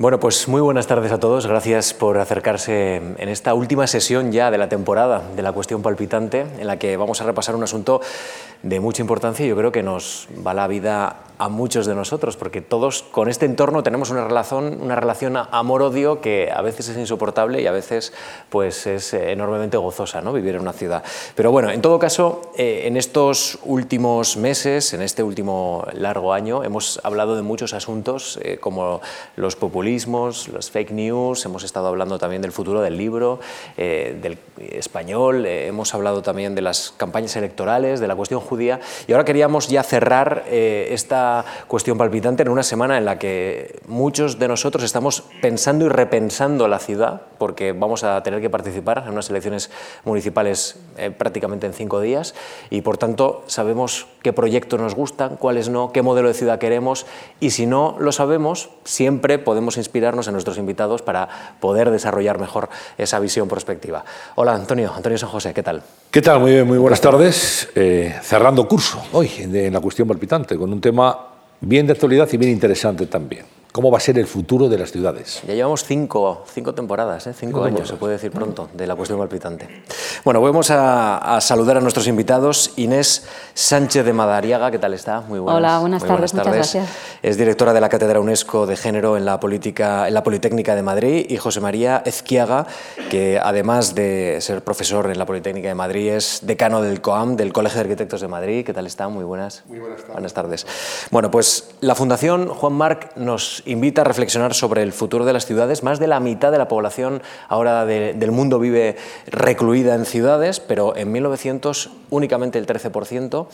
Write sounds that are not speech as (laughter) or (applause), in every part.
Bueno, pues muy buenas tardes a todos. Gracias por acercarse en esta última sesión ya de la temporada de la cuestión palpitante, en la que vamos a repasar un asunto de mucha importancia y yo creo que nos va la vida a muchos de nosotros, porque todos con este entorno tenemos una relación, una relación amor-odio que a veces es insoportable y a veces pues, es enormemente gozosa ¿no? vivir en una ciudad. Pero bueno, en todo caso, eh, en estos últimos meses, en este último largo año, hemos hablado de muchos asuntos eh, como los populismos, los fake news, hemos estado hablando también del futuro del libro, eh, del español, hemos hablado también de las campañas electorales, de la cuestión judía y ahora queríamos ya cerrar esta cuestión palpitante en una semana en la que muchos de nosotros estamos pensando y repensando la ciudad, porque vamos a tener que participar en unas elecciones municipales eh, prácticamente en cinco días y por tanto sabemos qué proyectos nos gustan, cuáles no, qué modelo de ciudad queremos y si no lo sabemos, siempre podemos inspirarnos en nuestros invitados para poder desarrollar mejor esa visión prospectiva. Hola Antonio, Antonio San José, ¿qué tal? ¿Qué tal? Muy bien, muy buenas tardes. Eh, cerrando curso hoy en la cuestión palpitante con un tema bien de actualidad y bien interesante también cómo va a ser el futuro de las ciudades. Ya llevamos cinco, cinco temporadas, ¿eh? cinco, años, se puede decir pronto, de la cuestión palpitante. Bueno, vamos a, saludar a nuestros invitados. Inés Sánchez de Madariaga, ¿qué tal está? Muy buenas, Hola, buenas tardes, muchas gracias. Es directora de la Cátedra UNESCO de Género en la, política, en la Politécnica de Madrid y José María Ezquiaga, que además de ser profesor en la Politécnica de Madrid es decano del COAM, del Colegio de Arquitectos de Madrid. ¿Qué tal está? Muy buenas. Muy buenas tardes. Buenas tardes. Bueno, pues la Fundación Juan Marc nos invita a reflexionar sobre el futuro de las ciudades. Más de la mitad de la población ahora del mundo vive recluida en ciudades, pero en 1900 únicamente el 13%.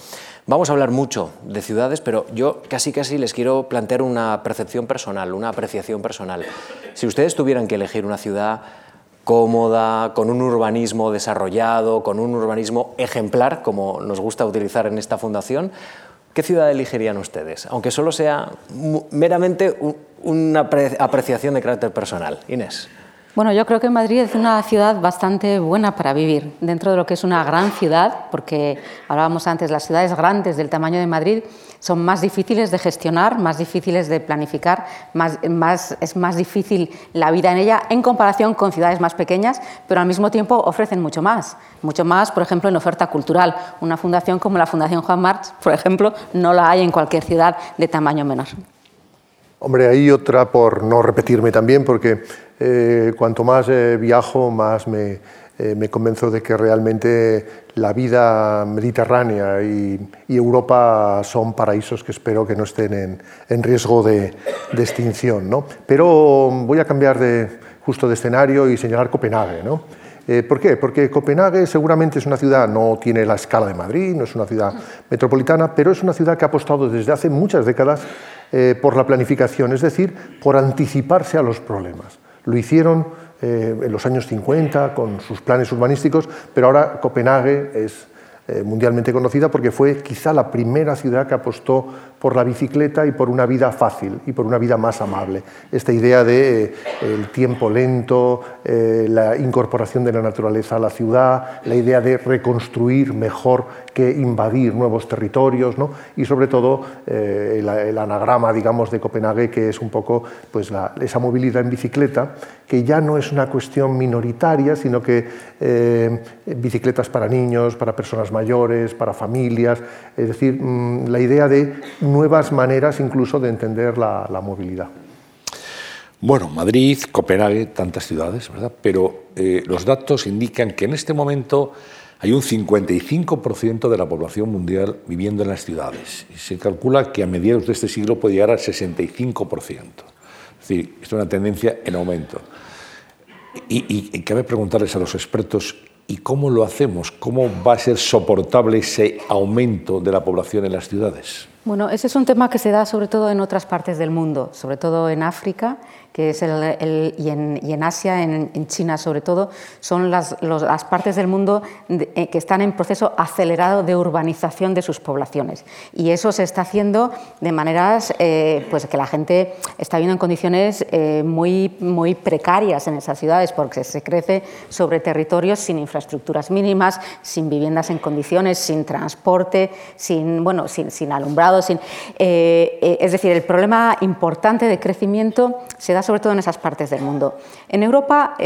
Vamos a hablar mucho de ciudades, pero yo casi casi les quiero plantear una percepción personal, una apreciación personal. Si ustedes tuvieran que elegir una ciudad cómoda, con un urbanismo desarrollado, con un urbanismo ejemplar, como nos gusta utilizar en esta fundación, ¿Qué ciudad elegirían ustedes? Aunque solo sea meramente una apreciación de carácter personal. Inés. Bueno, yo creo que Madrid es una ciudad bastante buena para vivir, dentro de lo que es una gran ciudad, porque hablábamos antes, las ciudades grandes del tamaño de Madrid son más difíciles de gestionar, más difíciles de planificar, más, más, es más difícil la vida en ella en comparación con ciudades más pequeñas, pero al mismo tiempo ofrecen mucho más, mucho más, por ejemplo, en oferta cultural. Una fundación como la Fundación Juan March, por ejemplo, no la hay en cualquier ciudad de tamaño menor. Hombre, hay otra por no repetirme también, porque eh, cuanto más eh, viajo, más me, eh, convenzo de que realmente la vida mediterránea y, Europa son paraísos que espero que no estén en, riesgo de, extinción. ¿no? Pero voy a cambiar de, justo de escenario y señalar Copenhague. ¿no? ¿Por qué? Porque Copenhague seguramente es una ciudad, no tiene la escala de Madrid, no es una ciudad metropolitana, pero es una ciudad que ha apostado desde hace muchas décadas por la planificación, es decir, por anticiparse a los problemas. Lo hicieron eh, en los años 50 con sus planes urbanísticos, pero ahora Copenhague es eh, mundialmente conocida porque fue quizá la primera ciudad que apostó por la bicicleta y por una vida fácil y por una vida más amable. Esta idea de eh, el tiempo lento, eh, la incorporación de la naturaleza a la ciudad, la idea de reconstruir mejor que invadir nuevos territorios, ¿no? y sobre todo eh, el, anagrama, digamos, de Copenhague, que es un poco pues, esa movilidad en bicicleta, que ya no es una cuestión minoritaria, sino que bicicletas para niños, para personas mayores, para familias, es decir, mm, la idea de nuevas maneras incluso de entender la, movilidad. Bueno, Madrid, Copenhague, tantas ciudades, ¿verdad? Pero eh, los datos indican que en este momento hay un 55% de la población mundial viviendo en las ciudades. Y se calcula que a mediados de este siglo puede llegar al 65%. Es decir, es una tendencia en aumento. Y cabe preguntarles a los expertos ¿Y cómo lo hacemos? ¿Cómo va a ser soportable ese aumento de la población en las ciudades? Bueno, ese es un tema que se da sobre todo en otras partes del mundo, sobre todo en África que es el, y, en, Asia, en, China sobre todo, son las, las partes del mundo eh, que están en proceso acelerado de urbanización de sus poblaciones. Y eso se está haciendo de maneras eh, pues que la gente está viviendo en condiciones eh, muy, muy precarias en esas ciudades, porque se crece sobre territorios sin infraestructuras mínimas, sin viviendas en condiciones, sin transporte, sin, bueno, sin, sin alumbrado lado. Sin, es decir, el problema importante de crecimiento se da sobre todo en esas partes del mundo. En Europa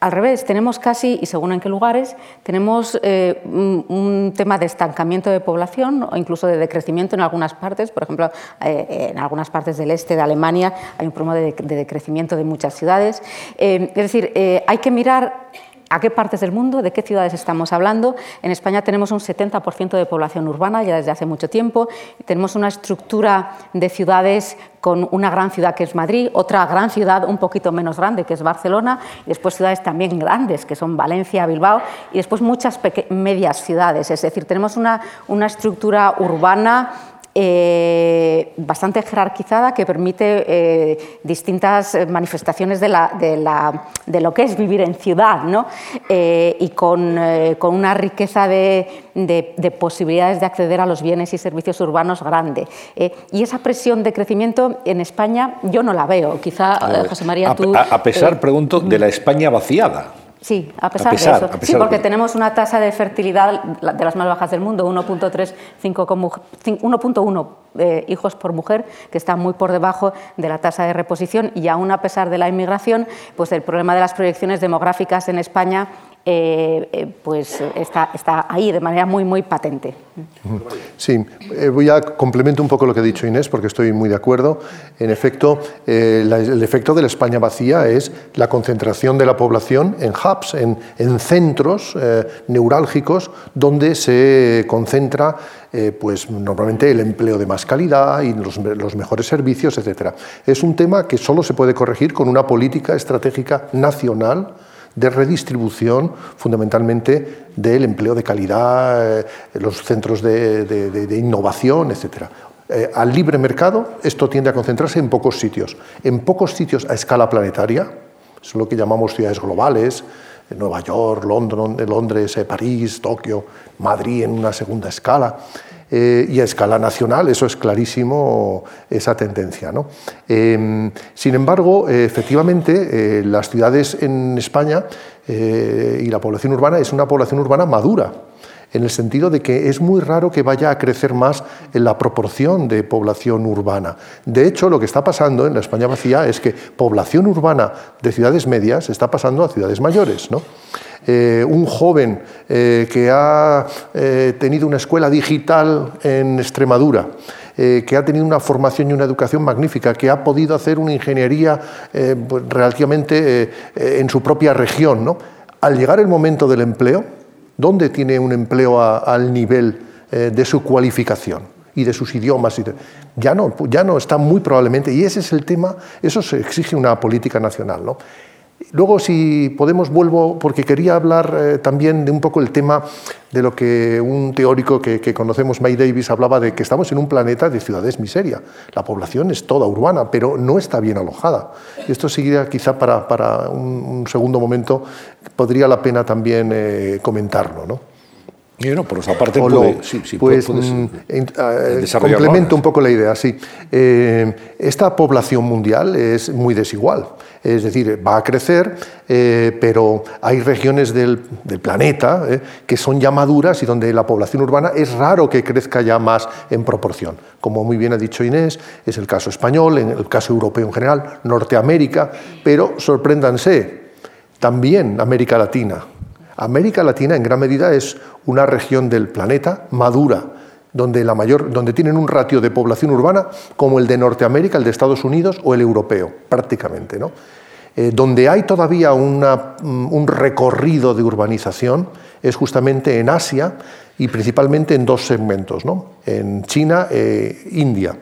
al revés, tenemos casi, y según en qué lugares, tenemos eh, un, tema de estancamiento de población o incluso de decrecimiento en algunas partes. Por ejemplo, eh, en algunas partes del este de Alemania hay un problema de, decrecimiento de muchas ciudades. Eh, es decir, hay que mirar ¿A qué partes del mundo? ¿De qué ciudades estamos hablando? En España tenemos un 70% de población urbana ya desde hace mucho tiempo. Tenemos una estructura de ciudades con una gran ciudad que es Madrid, otra gran ciudad un poquito menos grande que es Barcelona, y después ciudades también grandes que son Valencia, Bilbao, y después muchas medias ciudades. Es decir, tenemos una, una estructura urbana eh, bastante jerarquizada que permite eh, distintas manifestaciones de, la, de, la, de, lo que es vivir en ciudad ¿no? Eh, y con, con, una riqueza de, de, posibilidades de acceder a los bienes y servicios urbanos grande. y esa presión de crecimiento en España yo no la veo. Quizá, José María, tú... A, pesar, pregunto, de la España vaciada. Sí, a pesar, de eso. sí, porque tenemos una tasa de fertilidad de las más bajas del mundo, 1.1 eh, hijos por mujer, que está muy por debajo de la tasa de reposición y aún a pesar de la inmigración, pues el problema de las proyecciones demográficas en España eh, eh, pues está, está, ahí de manera muy, muy patente. Sí, eh, voy a complemento un poco lo que ha dicho Inés, porque estoy muy de acuerdo. En efecto, el efecto de la España vacía es la concentración de la población en hubs, en, en centros neurálgicos, donde se concentra pues normalmente el empleo de más calidad y los, mejores servicios, etc. Es un tema que solo se puede corregir con una política estratégica nacional de redistribución fundamentalmente del empleo de calidad, eh, los centros de, innovación, etc. Eh, al libre mercado esto tiende a concentrarse en pocos sitios, en pocos sitios a escala planetaria, es lo que llamamos ciudades globales, Nueva York, Londres, Londres París, Tokio, Madrid en una segunda escala. Eh, y a escala nacional, eso es clarísimo, esa tendencia. ¿no? Em, sin embargo, efectivamente, eh, las ciudades en España eh, y la población urbana es una población urbana madura en el sentido de que es muy raro que vaya a crecer más en la proporción de población urbana. De hecho, lo que está pasando en la España vacía es que población urbana de ciudades medias está pasando a ciudades mayores. Eh, un joven eh, que ha eh, tenido una escuela digital en Extremadura, que ha tenido una formación y una educación magnífica, que ha podido hacer una ingeniería pues, relativamente en su propia región. ¿no? Al llegar el momento del empleo, ¿dónde tiene un empleo al nivel de su cualificación? y de sus idiomas. Ya no, ya no está muy probablemente, y ese es el tema, eso se exige una política nacional. ¿no? Luego, si podemos, vuelvo, porque quería hablar eh, también de un poco el tema de lo que un teórico que, conocemos, May Davis, hablaba de que estamos en un planeta de ciudades miseria. La población es toda urbana, pero no está bien alojada. Y esto seguiría quizá para, un, segundo momento, podría la pena también eh, comentarlo. ¿no? Y no, por esa parte sí, sí, pues, mm, eh, complemento un poco la idea, sí. esta población mundial es muy desigual. Es decir, va a crecer, eh, pero hay regiones del, planeta eh, que son ya maduras y donde la población urbana es raro que crezca ya más en proporción. Como muy bien ha dicho Inés, es el caso español, en el caso europeo en general, Norteamérica, pero sorpréndanse, también América Latina. América Latina en gran medida es una región del planeta madura, donde, la mayor, donde tienen un ratio de población urbana como el de Norteamérica, el de Estados Unidos o el europeo, prácticamente. ¿no? Eh, donde hay todavía mm, un recorrido de urbanización es justamente en Asia y principalmente en dos segmentos, en China e India.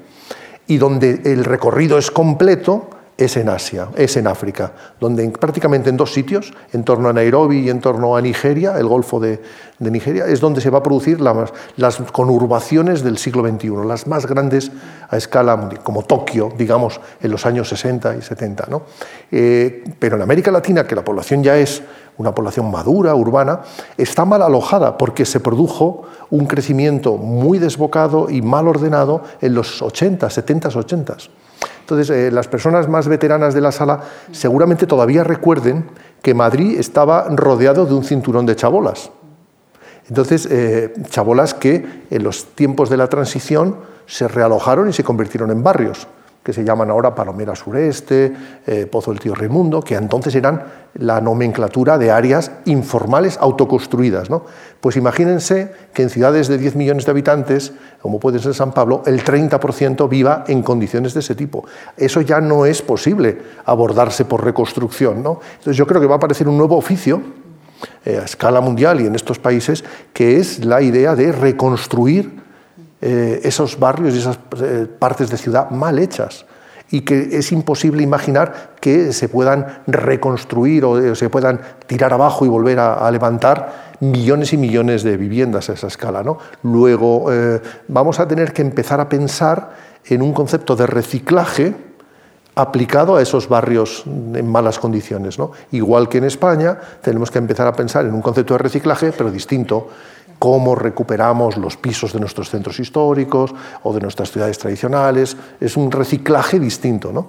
Y donde el recorrido es completo es en Asia, es en África, donde prácticamente en dos sitios, en torno a Nairobi y en torno a Nigeria, el Golfo de, Nigeria, es donde se va a producir las conurbaciones del siglo XXI, las más grandes a escala mundial, como Tokio, digamos, en los años 60 y 70. ¿no? Eh, pero en América Latina, que la población ya es una población madura, urbana, está mal alojada porque se produjo un crecimiento muy desbocado y mal ordenado en los 80, 70, 80. Entonces, eh, las personas más veteranas de la sala seguramente todavía recuerden que Madrid estaba rodeado de un cinturón de chabolas. Entonces, eh, chabolas que en los tiempos de la transición se realojaron y se convirtieron en barrios que se llaman ahora Palomera Sureste, eh, Pozo del Tío Raimundo, que entonces eran la nomenclatura de áreas informales autoconstruidas. ¿no? Pues imagínense que en ciudades de 10 millones de habitantes, como puede ser San Pablo, el 30% viva en condiciones de ese tipo. Eso ya no es posible abordarse por reconstrucción. ¿no? Entonces yo creo que va a aparecer un nuevo oficio eh, a escala mundial y en estos países, que es la idea de reconstruir eh, esos barrios y esas eh, partes de ciudad mal hechas y que es imposible imaginar que se puedan reconstruir o eh, se puedan tirar abajo y volver a, levantar millones y millones de viviendas a esa escala. ¿no? Luego vamos a tener que empezar a pensar en un concepto de reciclaje aplicado a esos barrios en malas condiciones. ¿no? Igual que en España, tenemos que empezar a pensar en un concepto de reciclaje, pero distinto, cómo recuperamos los pisos de nuestros centros históricos o de nuestras ciudades tradicionales. Es un reciclaje distinto, ¿no?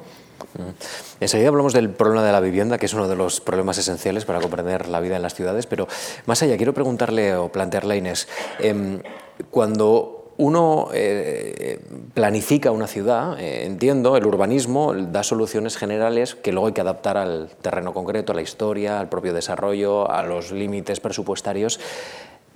Mm. Enseguida hablamos del problema de la vivienda, que es uno de los problemas esenciales para comprender la vida en las ciudades, pero más allá quiero preguntarle o plantearle a Inés, em, cuando uno eh, planifica una ciudad, eh, entiendo, el urbanismo da soluciones generales que luego hay que adaptar al terreno concreto, a la historia, al propio desarrollo, a los límites presupuestarios.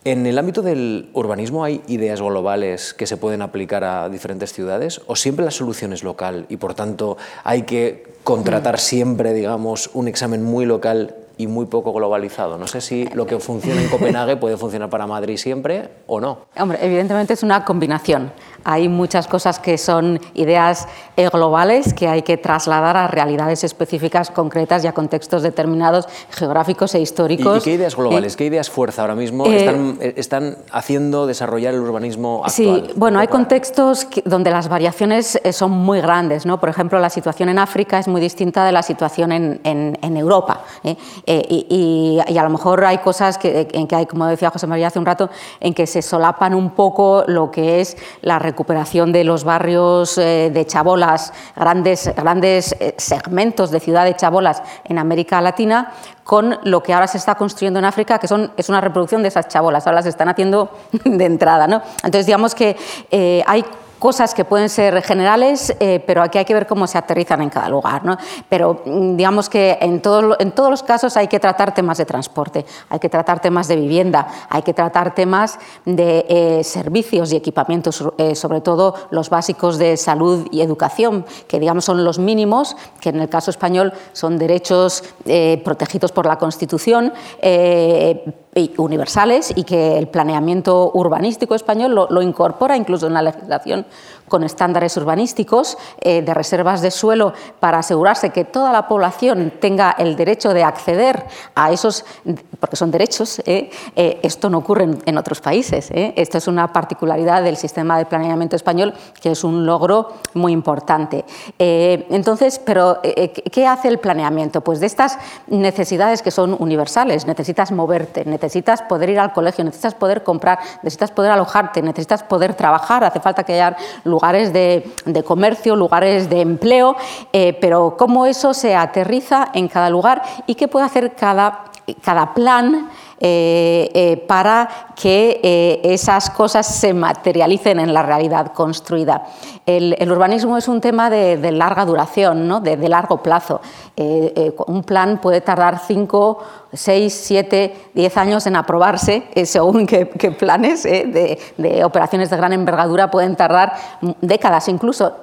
¿En el ámbito del urbanismo hay ideas globales que se pueden aplicar a diferentes ciudades o siempre la solución es local y por tanto hay que contratar mm. siempre, digamos, un examen muy local y muy poco globalizado. No sé si lo que funciona en Copenhague puede funcionar para Madrid siempre o no. Hombre, evidentemente es una combinación. Hay muchas cosas que son ideas eh, globales que hay que trasladar a realidades específicas, concretas y a contextos determinados geográficos e históricos. ¿Y, qué ideas globales, qué ideas fuerza ahora mismo eh, están, eh, están, haciendo desarrollar el urbanismo actual? Sí, bueno, hay contextos donde las variaciones son muy grandes. ¿no? Por ejemplo, la situación en África es muy distinta de la situación en, en, en Europa. Eh, y, a lo mejor hay cosas que, en que hay, como decía José María hace un rato, en que se solapan un poco lo que es la recuperación de los barrios eh, de chabolas, grandes, grandes eh, segmentos de ciudad de chabolas en América Latina, con lo que ahora se está construyendo en África, que son, es una reproducción de esas chabolas, ahora las están haciendo (laughs) de entrada. ¿no? Entonces, digamos que hay cosas que pueden ser generales, eh, pero aquí hay que ver cómo se aterrizan en cada lugar. ¿no? Pero mm, digamos que en, todo, en todos los casos hay que tratar temas de transporte, hay que tratar temas de vivienda, hay que tratar temas de eh, servicios y equipamientos, eh, sobre todo los básicos de salud y educación, que digamos son los mínimos, que en el caso español son derechos protegidos por la Constitución universales y que el planeamiento urbanístico español lo, incorpora incluso en la legislación con estándares urbanísticos eh, de reservas de suelo para asegurarse que toda la población tenga el derecho de acceder a esos, porque son derechos, eh, eh, esto no ocurre en, otros países. Esto es una particularidad del sistema de planeamiento español que es un logro muy importante. entonces, pero ¿qué hace el planeamiento? Pues de estas necesidades que son universales, necesitas moverte, necesitas poder ir al colegio, necesitas poder comprar, necesitas poder alojarte, necesitas poder trabajar, hace falta que haya lugares de, comercio, lugares de empleo, eh, pero cómo eso se aterriza en cada lugar y qué puede hacer cada, cada plan eh, eh, para que esas cosas se materialicen en la realidad construida. El, urbanismo es un tema de, larga duración, ¿no? de, largo plazo. un plan puede tardar 5, 6, 7, 10 años en aprobarse, según (laughs) qué, planes de, operaciones de gran envergadura pueden tardar décadas incluso.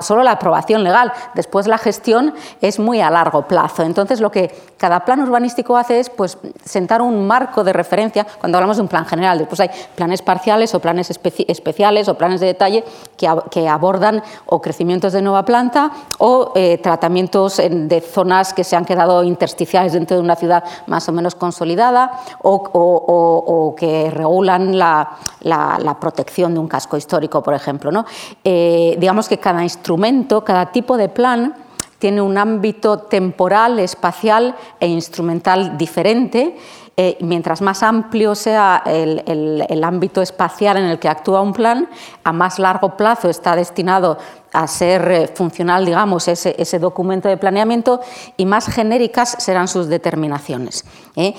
solo la aprobación legal, después la gestión es muy a largo plazo. Entonces lo que cada plan urbanístico hace es pues, sentar un marco de referencia cuando hablamos de un plan general. Después hay planes parciales o planes especiales o planes de detalle que, abordan o crecimientos de nueva planta o eh, tratamientos de zonas que se han quedado intersticiales dentro de una ciudad más o menos consolidada o, que regulan la, protección de un casco histórico, por ejemplo. ¿no? Eh, digamos que cada instrumento, cada tipo de plan tiene un ámbito temporal, espacial e instrumental diferente eh, mientras más amplio sea el, ámbito espacial en el que actúa un plan, a más largo plazo está destinado a ser eh, funcional, digamos, ese, ese, documento de planeamiento y más genéricas serán sus determinaciones. ¿eh?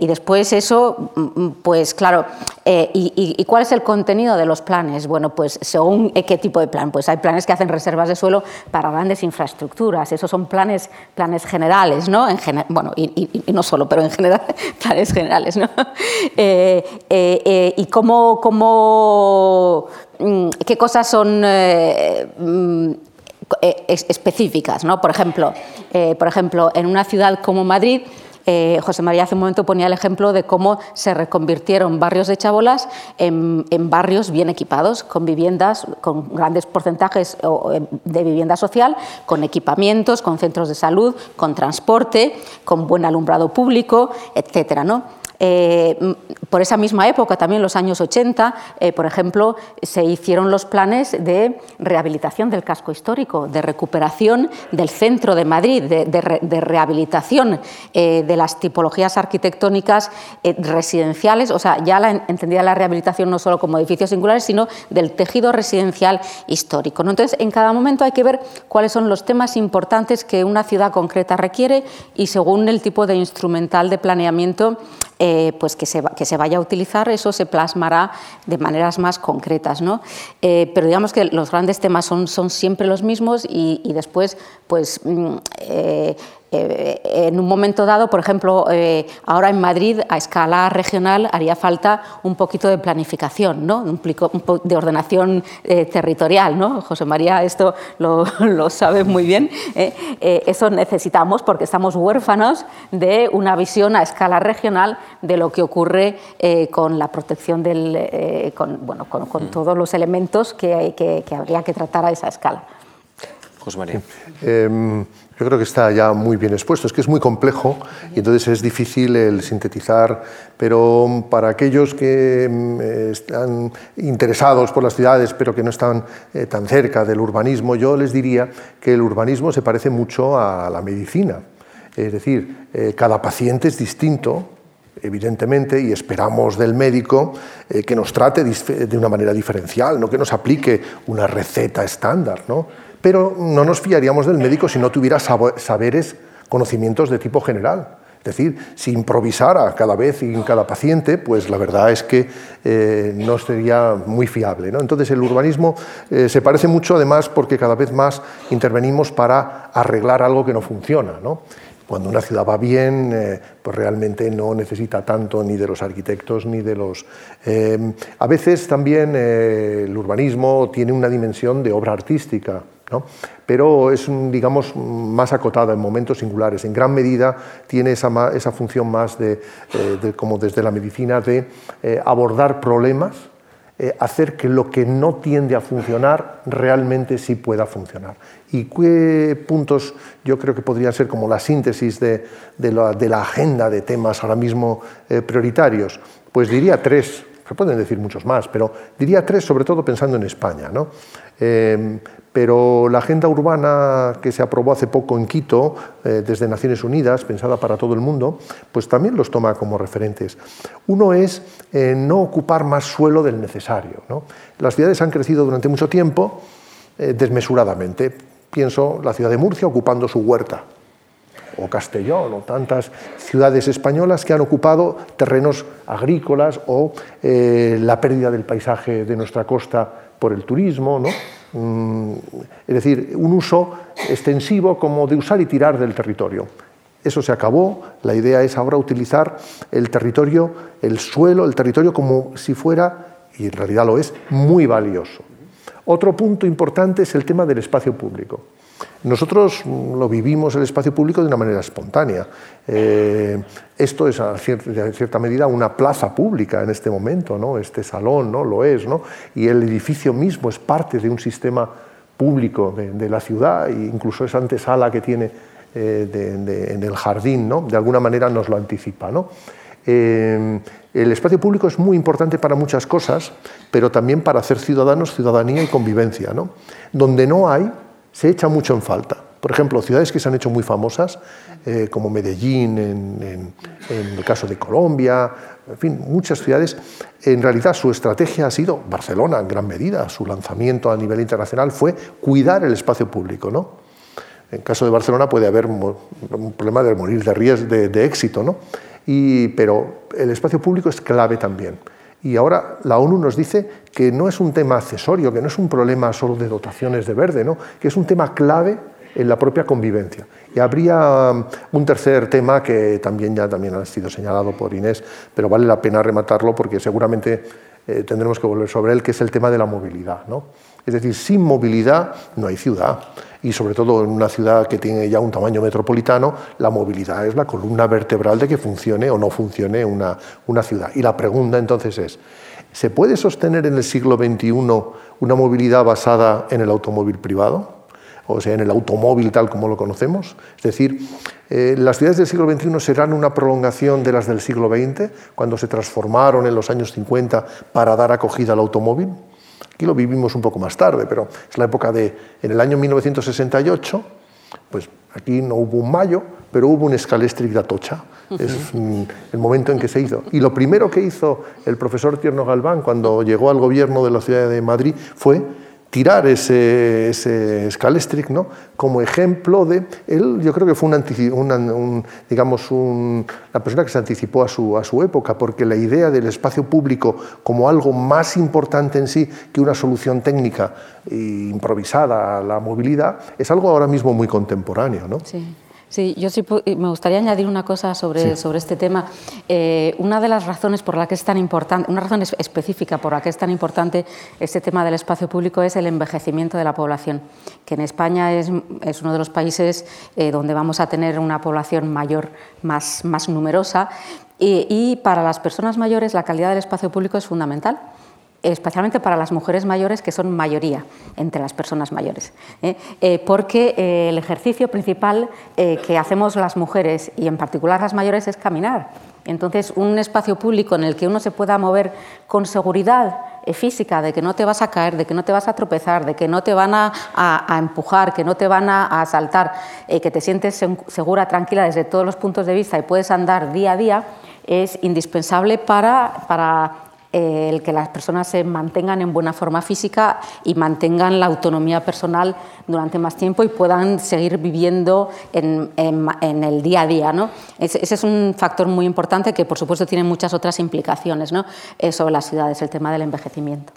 y después eso, mm, mm, pues claro, y, cuál es el contenido de los planes? Bueno, pues según qué tipo de plan, pues hay planes que hacen reservas de suelo para grandes infraestructuras, esos son planes, planes generales, ¿no? En bueno, y, no solo, pero en general, (laughs) planes generales, ¿no? (laughs) y cómo, cómo qué cosas son eh, mm, eh, específicas. ¿no? Por, ejemplo, eh, por ejemplo, en una ciudad como Madrid, José María hace un momento ponía el ejemplo de cómo se reconvirtieron barrios de chabolas en, barrios bien equipados, con viviendas, con grandes porcentajes de vivienda social, con equipamientos, con centros de salud, con transporte, con buen alumbrado público, etcétera, ¿no? Eh, por esa misma época, también los años 80, eh, por ejemplo, se hicieron los planes de rehabilitación del casco histórico, de recuperación del centro de Madrid, de, rehabilitación eh, de las tipologías arquitectónicas residenciales, o sea, ya la, entendía la rehabilitación no solo como edificios singulares, sino del tejido residencial histórico. Entonces, en cada momento hay que ver cuáles son los temas importantes que una ciudad concreta requiere y según el tipo de instrumental de planeamiento eh, pues que se, que se, vaya a utilizar, eso se plasmará de maneras más concretas. ¿no? Eh, pero digamos que los grandes temas son, son siempre los mismos y, después, pues, mm, eh, eh, en un momento dado, por ejemplo, eh, ahora en Madrid, a escala regional, haría falta un poquito de planificación, ¿no? un, de ordenación eh, territorial. ¿no? José María esto lo, (laughs) lo sabe muy bien. eso necesitamos porque estamos huérfanos de una visión a escala regional de lo que ocurre con la protección del, con, bueno, con, con, mm. todos los elementos que, que, que, habría que tratar a esa escala. José María. Em, yo creo que está ya muy bien expuesto. Es que es muy complejo y entonces es difícil el sintetizar, pero para aquellos que mm, están interesados por las ciudades, pero que no están eh, tan cerca del urbanismo, yo les diría que el urbanismo se parece mucho a la medicina. Es decir, eh, cada paciente es distinto, evidentemente, y esperamos del médico eh, que nos trate de una manera diferencial, no que nos aplique una receta estándar. ¿no? Pero no nos fiaríamos del médico si no tuviera saberes, conocimientos de tipo general. Es decir, si improvisara cada vez y en cada paciente, pues la verdad es que eh, no sería muy fiable. Entonces el urbanismo eh, se parece mucho además porque cada vez más intervenimos para arreglar algo que no funciona. Cuando una ciudad va bien, eh, pues realmente no necesita tanto ni de los arquitectos ni de los... a veces también el urbanismo tiene una dimensión de obra artística pero es, digamos, más acotada en momentos singulares. En gran medida tiene esa, función más eh, de, como desde la medicina de eh, abordar problemas, eh, hacer que lo que no tiende a funcionar realmente sí pueda funcionar. ¿Y qué puntos yo creo que podrían ser como la síntesis de la, agenda de temas ahora mismo prioritarios? Pues diría tres, se pueden decir muchos más, pero diría tres sobre todo pensando en España. ¿no? Pero la agenda urbana que se aprobó hace poco en Quito, eh, desde Naciones Unidas, pensada para todo el mundo, pues también los toma como referentes. Uno es eh, no ocupar más suelo del necesario. Las ciudades han crecido durante mucho tiempo eh, desmesuradamente. Pienso la ciudad de Murcia ocupando su huerta, o Castellón, o tantas ciudades españolas que han ocupado terrenos agrícolas o la pérdida del paisaje de nuestra costa por el turismo, ¿no? Es decir, un uso extensivo como de usar y tirar del territorio. Eso se acabó, la idea es ahora utilizar el territorio, el suelo, el territorio como si fuera, y en realidad lo es, muy valioso. Otro punto importante es el tema del espacio público. Nosotros lo vivimos el espacio público de una manera espontánea. Eh, esto es, en cierta medida, una plaza pública en este momento, ¿no? este salón ¿no? lo es, ¿no? y el edificio mismo es parte de un sistema público de, la ciudad, e incluso esa antesala que tiene eh, en el jardín, ¿no? de alguna manera nos lo anticipa. ¿no? Eh, el espacio público es muy importante para muchas cosas, pero también para hacer ciudadanos, ciudadanía y convivencia. ¿no? Donde no hay, se echa mucho en falta. Por ejemplo, ciudades que se han hecho muy famosas, eh, como Medellín en, el caso de Colombia, en fin, muchas ciudades, en realidad su estrategia ha sido, Barcelona en gran medida, su lanzamiento a nivel internacional fue cuidar el espacio público. ¿no? En el caso de Barcelona puede haber un problema de morir de, riesgo, de, éxito, ¿no? pero el espacio público es clave también. Y ahora la ONU nos dice que no es un tema accesorio, que no es un problema solo de dotaciones de verde, ¿no? que es un tema clave en la propia convivencia. Y habría um, un tercer tema que también ya también ha sido señalado por Inés, pero vale la pena rematarlo porque seguramente eh, tendremos que volver sobre él, que es el tema de la movilidad. ¿no? Es decir, sin movilidad no hay ciudad. Y sobre todo en una ciudad que tiene ya un tamaño metropolitano, la movilidad es la columna vertebral de que funcione o no funcione una, una ciudad. Y la pregunta entonces es, ¿se puede sostener en el siglo XXI una movilidad basada en el automóvil privado? o sea, en el automóvil tal como lo conocemos. Es decir, eh, las ciudades del siglo XXI serán una prolongación de las del siglo XX, cuando se transformaron en los años 50 para dar acogida al automóvil. Aquí lo vivimos un poco más tarde, pero es la época de, en el año 1968, pues aquí no hubo un mayo, pero hubo un escalestric de Atocha. Es el momento en que se hizo. Y lo primero que hizo el profesor Tierno Galván cuando llegó al gobierno de la ciudad de Madrid fue tirar ese, ese Scalestric ¿no? como ejemplo de él yo creo que fue un, digamos una persona que se anticipó a su, a su época porque la idea del espacio público como algo más importante en sí que una solución técnica improvisada a la movilidad es algo ahora mismo muy contemporáneo ¿no? sí. Sí, yo sí me gustaría añadir una cosa sobre, sobre este tema. Eh, una de las razones por la que es tan importante, una razón específica por la que es tan importante este tema del espacio público es el envejecimiento de la población, que en España es, es uno de los países eh, donde vamos a tener una población mayor, más, más numerosa, y, y para las personas mayores la calidad del espacio público es fundamental especialmente para las mujeres mayores, que son mayoría entre las personas mayores. ¿eh? Eh, porque eh, el ejercicio principal que hacemos las mujeres, y en particular las mayores, es caminar. Entonces, un espacio público en el que uno se pueda mover con seguridad física, de que no te vas a caer, de que no te vas a tropezar, de que no te van a, empujar, que no te van a, asaltar, que te sientes segura, tranquila desde todos los puntos de vista y puedes andar día a día, es indispensable para eh, el que las personas se mantengan en buena forma física y mantengan la autonomía personal durante más tiempo y puedan seguir viviendo en, el día a día. ¿no? Ese, es un factor muy importante que, por supuesto, tiene muchas otras implicaciones ¿no? Eh, sobre las ciudades, el tema del envejecimiento.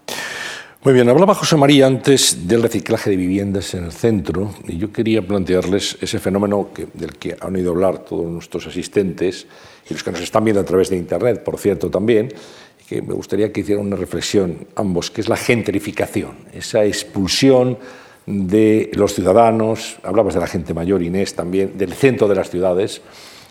Muy bien, hablaba José María antes del reciclaje de viviendas en el centro y yo quería plantearles ese fenómeno del que han oído hablar todos nuestros asistentes y los que nos están viendo a través de Internet, por cierto, también, que me gustaría que hicieran una reflexión ambos, que es la gentrificación, esa expulsión de los ciudadanos, hablabas de la gente mayor, Inés, también, del centro de las ciudades,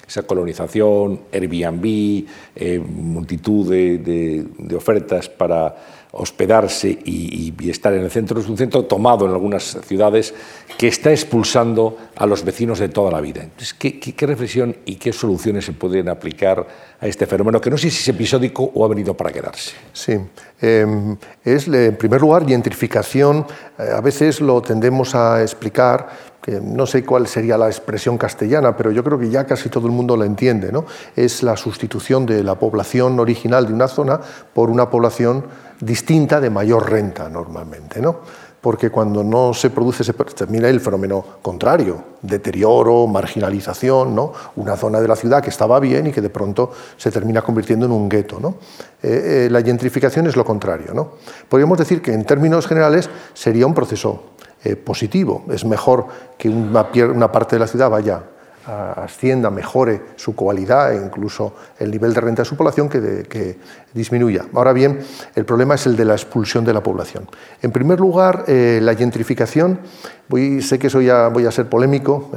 esa colonización, Airbnb, eh, multitud de, ofertas para hospedarse y, estar en el centro. Es un centro tomado en algunas ciudades que está expulsando a los vecinos de toda la vida. Entonces, ¿qué, reflexión y qué soluciones se pueden aplicar a este fenómeno que no sé si es episódico o ha venido para quedarse? Sí, em, es en primer lugar gentrificación. Eh, a veces lo tendemos a explicar que no sé cuál sería la expresión castellana, pero yo creo que ya casi todo el mundo la entiende, ¿no? es la sustitución de la población original de una zona por una población distinta de mayor renta normalmente. ¿no? Porque cuando no se produce, se termina el fenómeno contrario, deterioro, marginalización, ¿no? una zona de la ciudad que estaba bien y que de pronto se termina convirtiendo en un gueto. ¿no? Eh, eh, la gentrificación es lo contrario. ¿no? Podríamos decir que en términos generales sería un proceso eh, positivo. Es mejor que una, parte de la ciudad vaya ascienda, mejore su cualidad e incluso el nivel de renta de su población que, disminuya. Ahora bien, el problema es el de la expulsión de la población. En primer lugar, eh, la gentrificación, voy, sé que eso ya voy a ser polémico,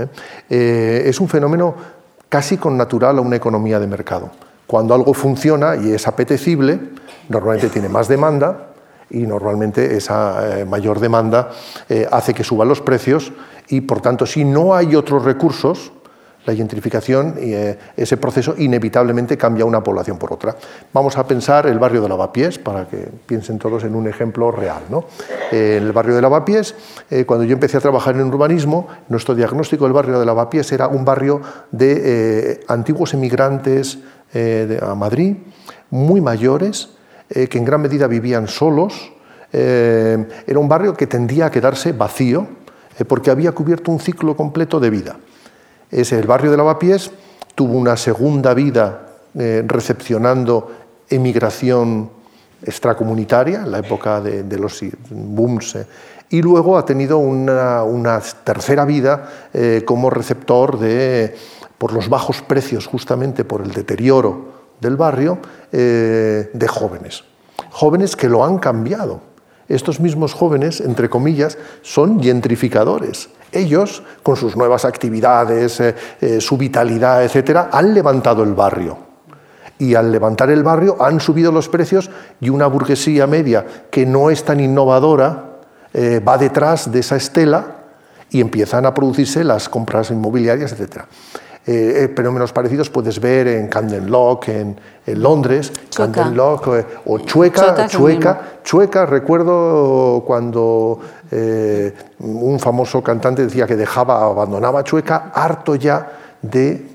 ¿eh? es un fenómeno casi con natural a una economía de mercado. Cuando algo funciona y es apetecible, normalmente tiene más demanda, y normalmente esa eh, mayor demanda eh, hace que suban los precios y por tanto si no hay otros recursos, la gentrificación eh, ese proceso inevitablemente cambia una población por otra. Vamos a pensar el barrio de Lavapiés, para que piensen todos en un ejemplo real. ¿no? Eh, el barrio de Lavapiés, eh, cuando yo empecé a trabajar en urbanismo, nuestro diagnóstico del barrio de Lavapiés era un barrio de antiguos emigrantes a Madrid, muy mayores, que en gran medida vivían solos. era un barrio que tendía a quedarse vacío porque había cubierto un ciclo completo de vida es el barrio de Lavapiés, tuvo una segunda vida eh, recepcionando emigración extracomunitaria en la época de, los booms eh, y luego ha tenido una, tercera vida eh, como receptor de, por los bajos precios, justamente por el deterioro del barrio, de jóvenes. Jóvenes que lo han cambiado. Estos mismos jóvenes, entre comillas, son gentrificadores. Ellos, con sus nuevas actividades, eh, eh, su vitalidad, etcétera, han levantado el barrio. Y al levantar el barrio han subido los precios y una burguesía media que no es tan innovadora eh, va detrás de esa estela y empiezan a producirse las compras inmobiliarias, etcétera. Eh, fenómenos parecidos puedes ver en Camden Lock, en, Londres, Camden Lock o Chueca, Chueca, Chueca, recuerdo cuando eh, un famoso cantante decía que dejaba, abandonaba Chueca, harto ya de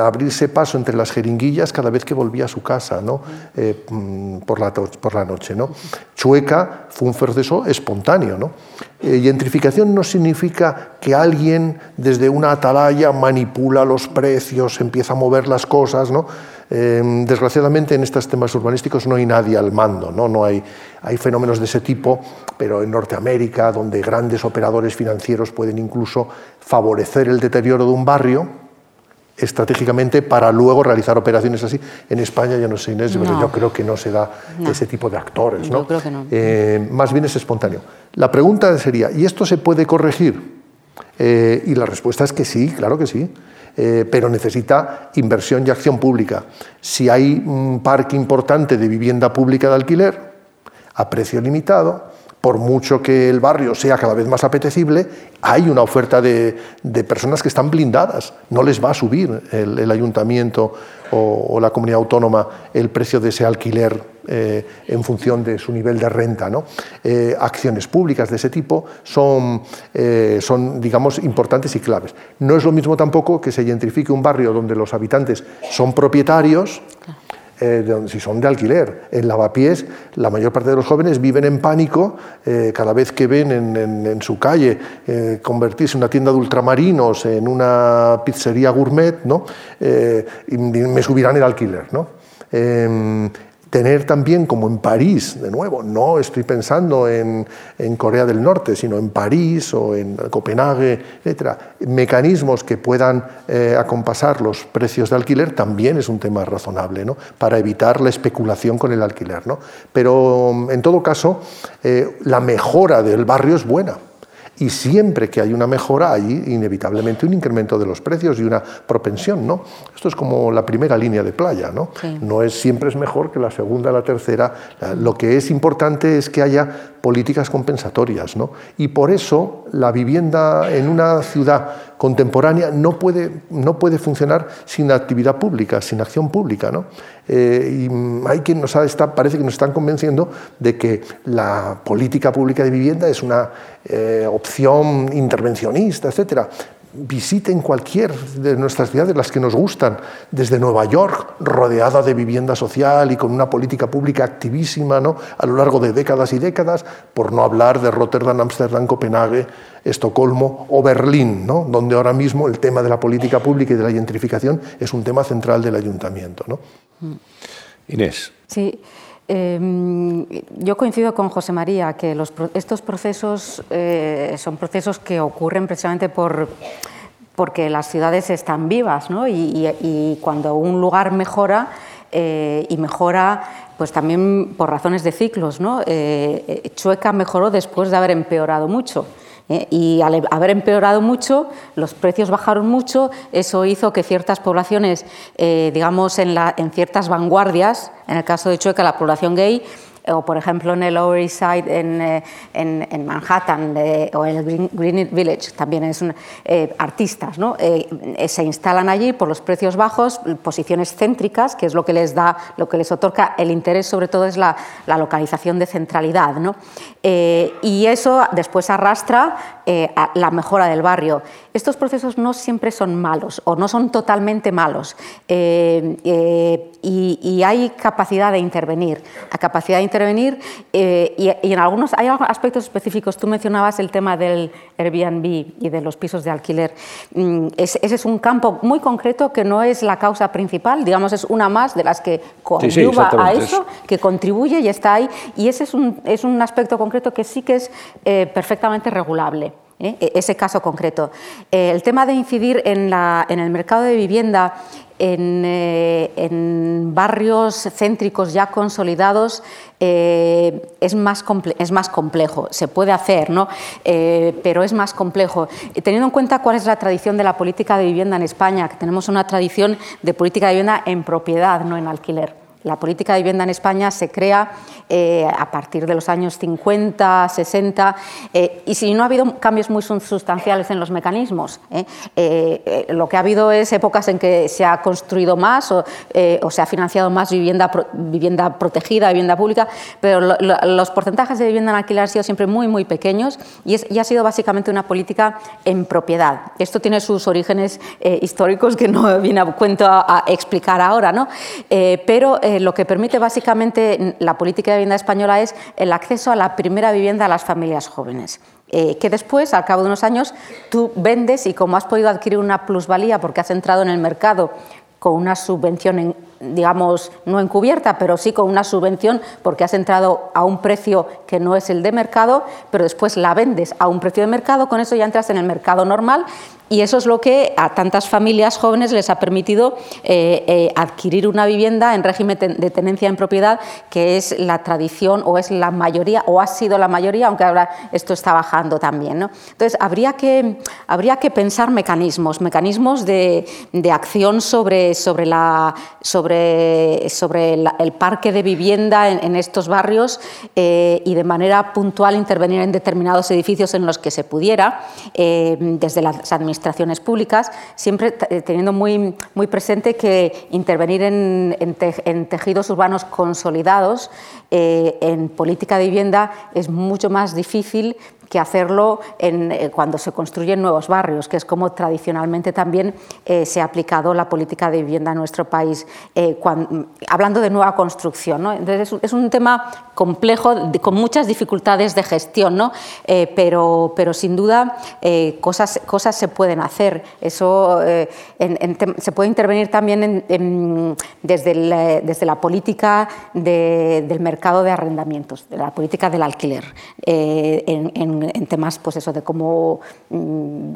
abrirse paso entre las jeringuillas cada vez que volvía a su casa ¿no? Eh, mm, por, la, por, la, noche. ¿no? Chueca fue un proceso espontáneo. ¿no? Eh, gentrificación no significa que alguien desde una atalaya manipula los precios, empieza a mover las cosas. ¿no? Em, desgraciadamente en estos temas urbanísticos no hay nadie al mando, ¿no? No hay, hay fenómenos de ese tipo, pero en Norteamérica, donde grandes operadores financieros pueden incluso favorecer el deterioro de un barrio, estratégicamente para luego realizar operaciones así. En España ya no sé, Inés, pero yo creo que no se da ese tipo de actores. ¿no? Eh, más bien es espontáneo. La pregunta sería, ¿y esto se puede corregir? Eh, y la respuesta es que sí, claro que sí. Eh, pero necesita inversión y acción pública. Si hay un parque importante de vivienda pública de alquiler a precio limitado, por mucho que el barrio sea cada vez más apetecible, hay una oferta de, personas que están blindadas. No les va a subir el, ayuntamiento o, la comunidad autónoma el precio de ese alquiler eh, en función de su nivel de renta. ¿no? Eh, acciones públicas de ese tipo son, eh, son, digamos, importantes y claves. No es lo mismo tampoco que se gentrifique un barrio donde los habitantes son propietarios. Eh, si son de alquiler. En Lavapiés, la mayor parte de los jóvenes viven en pánico eh, cada vez que ven en, su calle eh, convertirse una tienda de ultramarinos en una pizzería gourmet, ¿no? me subirán el alquiler. ¿no? Tener también, como en París, de nuevo, no estoy pensando en, Corea del Norte, sino en París o en Copenhague, etcétera, mecanismos que puedan eh, acompasar los precios de alquiler también es un tema razonable, ¿no? para evitar la especulación con el alquiler. ¿no? Pero, en todo caso, eh, la mejora del barrio es buena y siempre que hay una mejora hay inevitablemente un incremento de los precios y una propensión, ¿no? Esto es como la primera línea de playa, ¿no? No es siempre es mejor que la segunda, la tercera. Lo que es importante es que haya políticas compensatorias, ¿no? Y por eso la vivienda en una ciudad contemporánea no puede, no puede funcionar sin actividad pública, sin acción pública. ¿no? Eh, y hay quien nos está, parece que nos están convenciendo de que la política pública de vivienda es una eh, opción intervencionista, etc visiten cualquier de nuestras ciudades, las que nos gustan, desde Nueva York, rodeada de vivienda social y con una política pública activísima ¿no? a lo largo de décadas y décadas, por no hablar de Rotterdam, Ámsterdam, Copenhague, Estocolmo o Berlín, ¿no? donde ahora mismo el tema de la política pública y de la gentrificación es un tema central del ayuntamiento. ¿no? Inés. Sí. Em, yo coincido con José María que estos procesos eh, son procesos que ocurren precisamente por, porque las ciudades están vivas ¿no? y, cuando un lugar mejora eh, y mejora pues también por razones de ciclos. ¿no? Eh, Chueca mejoró después de haber empeorado mucho. ¿Eh? y al haber empeorado mucho, los precios bajaron mucho, eso hizo que ciertas poblaciones, eh, digamos, en, ciertas vanguardias, en el caso de Chueca, la población gay, o por ejemplo en el Lower East Side en, eh, en, Manhattan o en el Green, Village, también es artistas, ¿no? se instalan allí por los precios bajos, posiciones céntricas, que es lo que les da, lo que les otorga el interés sobre todo es la, la localización de centralidad, ¿no? y eso después arrastra a la mejora del barrio. Estos procesos no siempre son malos o no son totalmente malos eh, eh, y, hay capacidad de intervenir. La capacidad de intervenir eh, y, en algunos hay aspectos específicos. Tú mencionabas el tema del Airbnb y de los pisos de alquiler. Mm, ese es un campo muy concreto que no es la causa principal, digamos, es una más de las que contribuye a eso, que contribuye y está ahí. Y ese es un, es un aspecto concreto que sí que es perfectamente regulable. ¿Eh? E-, ese caso concreto. Eh, el tema de incidir en, el mercado de vivienda en, eh, barrios céntricos ya consolidados es, más complejo. Se puede hacer, ¿no? pero es más complejo. Teniendo en cuenta cuál es la tradición de la política de vivienda en España, que tenemos una tradición de política de vivienda en propiedad, no en alquiler. La política de vivienda en España se crea eh, a partir de los años 50, 60, eh, y si no ha habido cambios muy sustanciales en los mecanismos, ¿eh? lo que ha habido es épocas en que se ha construido más o, se ha financiado más vivienda, vivienda protegida, vivienda pública, pero los porcentajes de vivienda en alquiler han sido siempre muy, muy pequeños y, es, ha sido básicamente una política en propiedad. Esto tiene sus orígenes históricos que no viene a cuento a, explicar ahora, ¿no? pero eh, lo que permite básicamente la política de vivienda española es el acceso a la primera vivienda a las familias jóvenes. Eh, que después, al cabo de unos años, tú vendes y como has podido adquirir una plusvalía porque has entrado en el mercado con una subvención, digamos, no encubierta, pero sí con una subvención porque has entrado a un precio que no es el de mercado, pero después la vendes a un precio de mercado, con eso ya entras en el mercado normal y eso es lo que a tantas familias jóvenes les ha permitido eh, eh, adquirir una vivienda en régimen de tenencia en propiedad, que es la tradición o es la mayoría, o ha sido la mayoría, aunque ahora esto está bajando también. ¿no? Entonces, habría que, habría que pensar mecanismos, mecanismos de, de acción sobre, sobre, la, sobre, sobre el parque de vivienda en, estos barrios eh, y de manera puntual intervenir en determinados edificios en los que se pudiera, desde las administraciones administraciones públicas, siempre eh, teniendo muy, muy presente que intervenir en, en, tejidos urbanos consolidados eh, en política de vivienda es mucho más difícil que hacerlo eh, cuando se construyen nuevos barrios, que es como tradicionalmente también eh, se ha aplicado la política de vivienda en nuestro país, hablando de nueva construcción. Entonces es, un tema complejo, con muchas dificultades de gestión, ¿no? pero, sin duda cosas, cosas se pueden hacer. Eso se puede intervenir también desde, desde la política del mercado de arrendamientos, de la política del alquiler, en en, temas pues eso, de cómo mm,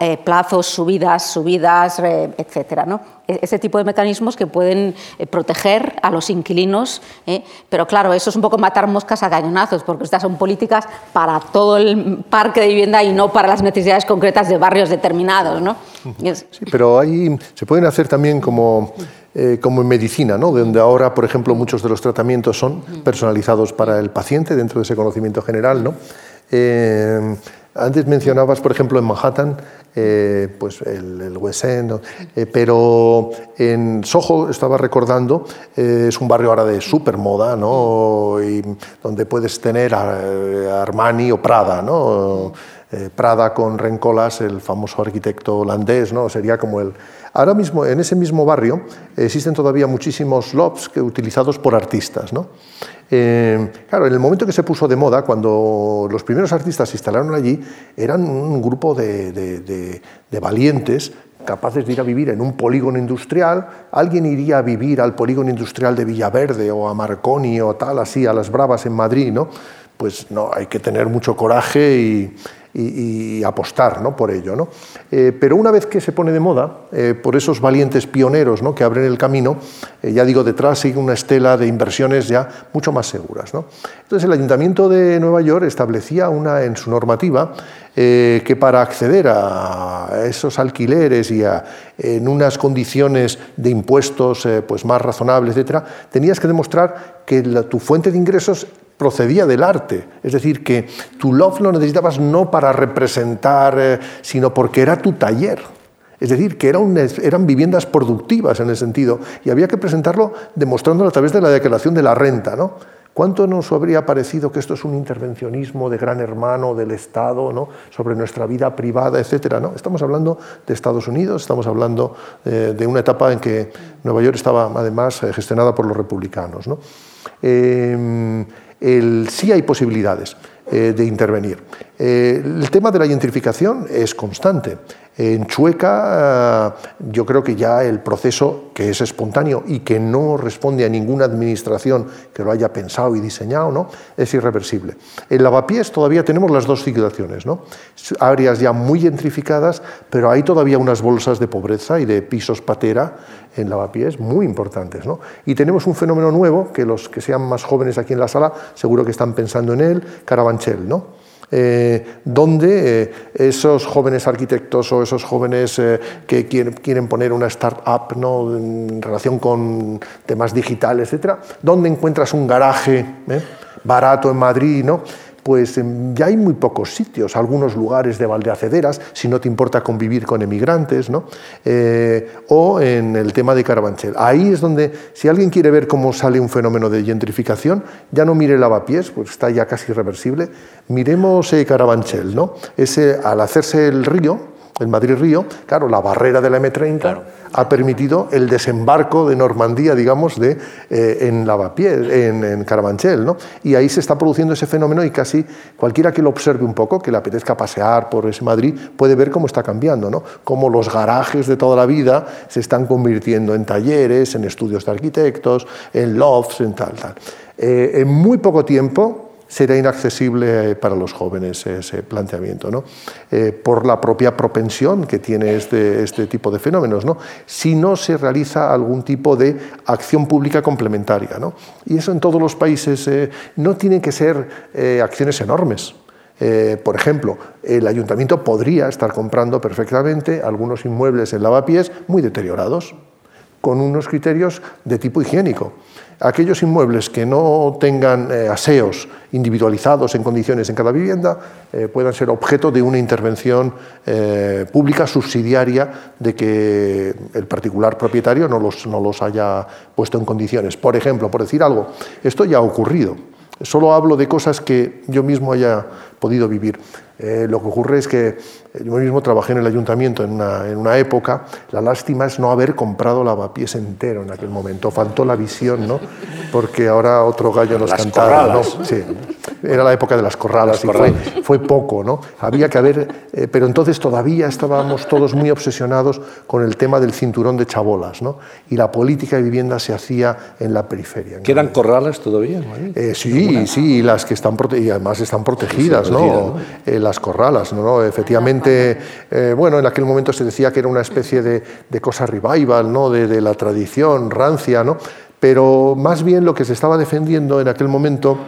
eh, plazos, subidas, subidas, etcétera. ¿no? E, ese tipo de mecanismos que pueden eh, proteger a los inquilinos, ¿eh? pero claro, eso es un poco matar moscas a cañonazos, porque estas son políticas para todo el parque de vivienda y no para las necesidades concretas de barrios determinados. ¿no? Sí, pero ahí se pueden hacer también como como en medicina, ¿no? donde ahora, por ejemplo, muchos de los tratamientos son personalizados para el paciente dentro de ese conocimiento general. ¿no? Eh, antes mencionabas, por ejemplo, en Manhattan, eh, pues el, West End, eh, pero en Soho, estaba recordando, es un barrio ahora de super moda, ¿no? Y donde puedes tener Armani o Prada, ¿no? Prada con Rencolas, el famoso arquitecto holandés, ¿no? Sería como el, Ahora mismo, en ese mismo barrio, existen todavía muchísimos lofts utilizados por artistas. ¿no? Eh, claro, en el momento que se puso de moda, cuando los primeros artistas se instalaron allí, eran un grupo de, valientes capaces de ir a vivir en un polígono industrial, alguien iría a vivir al polígono industrial de Villaverde o a Marconi o tal, así, a las Bravas en Madrid, ¿no? Pues no, hay que tener mucho coraje y, apostar ¿no? por ello. ¿no? Eh, pero una vez que se pone de moda, eh, por esos valientes pioneros ¿no? que abren el camino, eh, ya digo, detrás sigue una estela de inversiones ya mucho más seguras. ¿no? Entonces el Ayuntamiento de Nueva York establecía una, en su normativa que para acceder a esos alquileres y a, en unas condiciones de impuestos pues más razonables, etc., tenías que demostrar que tu fuente de ingresos procedía del arte. Es decir, que tu love lo necesitabas no para representar, eh, sino porque era tu taller. Es decir, que eran viviendas productivas en el sentido, y había que presentarlo demostrándolo a través de la declaración de la renta. ¿no? ¿Cuánto nos habría parecido que esto es un intervencionismo de gran hermano del Estado ¿no? sobre nuestra vida privada, etcétera? ¿no? Estamos hablando de Estados Unidos, estamos hablando eh, de una etapa en que Nueva York estaba además eh, gestionada por los republicanos. ¿no? El, sí hay posibilidades eh, de intervenir. Eh, el tema de la gentrificación es constante. En Chueca eh, yo creo que ya el proceso, que es espontáneo y que no responde a ninguna administración que lo haya pensado y diseñado, ¿no? es irreversible. En Lavapiés todavía tenemos las dos situaciones, ¿no? áreas ya muy gentrificadas, pero hay todavía unas bolsas de pobreza y de pisos patera en Lavapiés muy importantes. ¿no? Y tenemos un fenómeno nuevo, que los que sean más jóvenes aquí en la sala seguro que están pensando en él, Carabanchel. ¿no? Eh, donde eh, esos jóvenes arquitectos o esos jóvenes eh, que quieren, poner una startup ¿no? en relación con temas digitales, etcétera, donde encuentras un garaje barato en Madrid, ¿no? Pues em, ya hay muy pocos sitios, algunos lugares de Valdeacederas, si no te importa convivir con emigrantes, ¿no? Eh, o en el tema de Carabanchel. Ahí es donde, si alguien quiere ver cómo sale un fenómeno de gentrificación, ya no mire Lavapiés, pues está ya casi irreversible, miremos eh, Carabanchel, ¿no? Ese, al hacerse el río, el Madrid-Río, claro, la barrera de la M30 ha permitido el desembarco de Normandía, digamos, de, eh, en Lavapiés, en, en, Carabanchel, ¿no? Y ahí se está produciendo ese fenómeno y casi cualquiera que lo observe un poco, que le apetezca pasear por ese Madrid, puede ver cómo está cambiando, ¿no? Cómo los garajes de toda la vida se están convirtiendo en talleres, en estudios de arquitectos, en lofts, en tal, tal. Eh, en muy poco tiempo, será inaccesible para los jóvenes ese planteamiento, ¿no? Eh, por la propia propensión que tiene este, este tipo de fenómenos, ¿no? si no se realiza algún tipo de acción pública complementaria. ¿no? Y eso en todos los países eh, no tienen que ser eh, acciones enormes. por ejemplo, el ayuntamiento podría estar comprando perfectamente algunos inmuebles en lavapiés muy deteriorados, con unos criterios de tipo higiénico aquellos inmuebles que no tengan eh, aseos individualizados en condiciones en cada vivienda eh, puedan ser objeto de una intervención eh, pública subsidiaria de que el particular propietario no los, no los haya puesto en condiciones. Por ejemplo, por decir algo, esto ya ha ocurrido. Solo hablo de cosas que yo mismo haya podido vivir. lo que ocurre es que yo mismo trabajé en el ayuntamiento en una, en una, época, la lástima es no haber comprado lavapiés entero en aquel momento, faltó la visión, ¿no? Porque ahora otro gallo nos cantaba, ¿no? Sí, era la época de las corralas, y fue, fue, poco, ¿no? Había que haber, eh, pero entonces todavía estábamos todos muy obsesionados con el tema del cinturón de chabolas, ¿no? Y la política de vivienda se hacía en la periferia. ¿Quedan corrales todavía? Eh, sí, sí, las que están y además están protegidas, ¿no? Eh, las corralas, ¿no? Efectivamente eh, bueno, en aquel momento se decía que era una especie de, cosa revival, ¿no? De, la tradición rancia, ¿no? pero más bien lo que se estaba defendiendo en aquel momento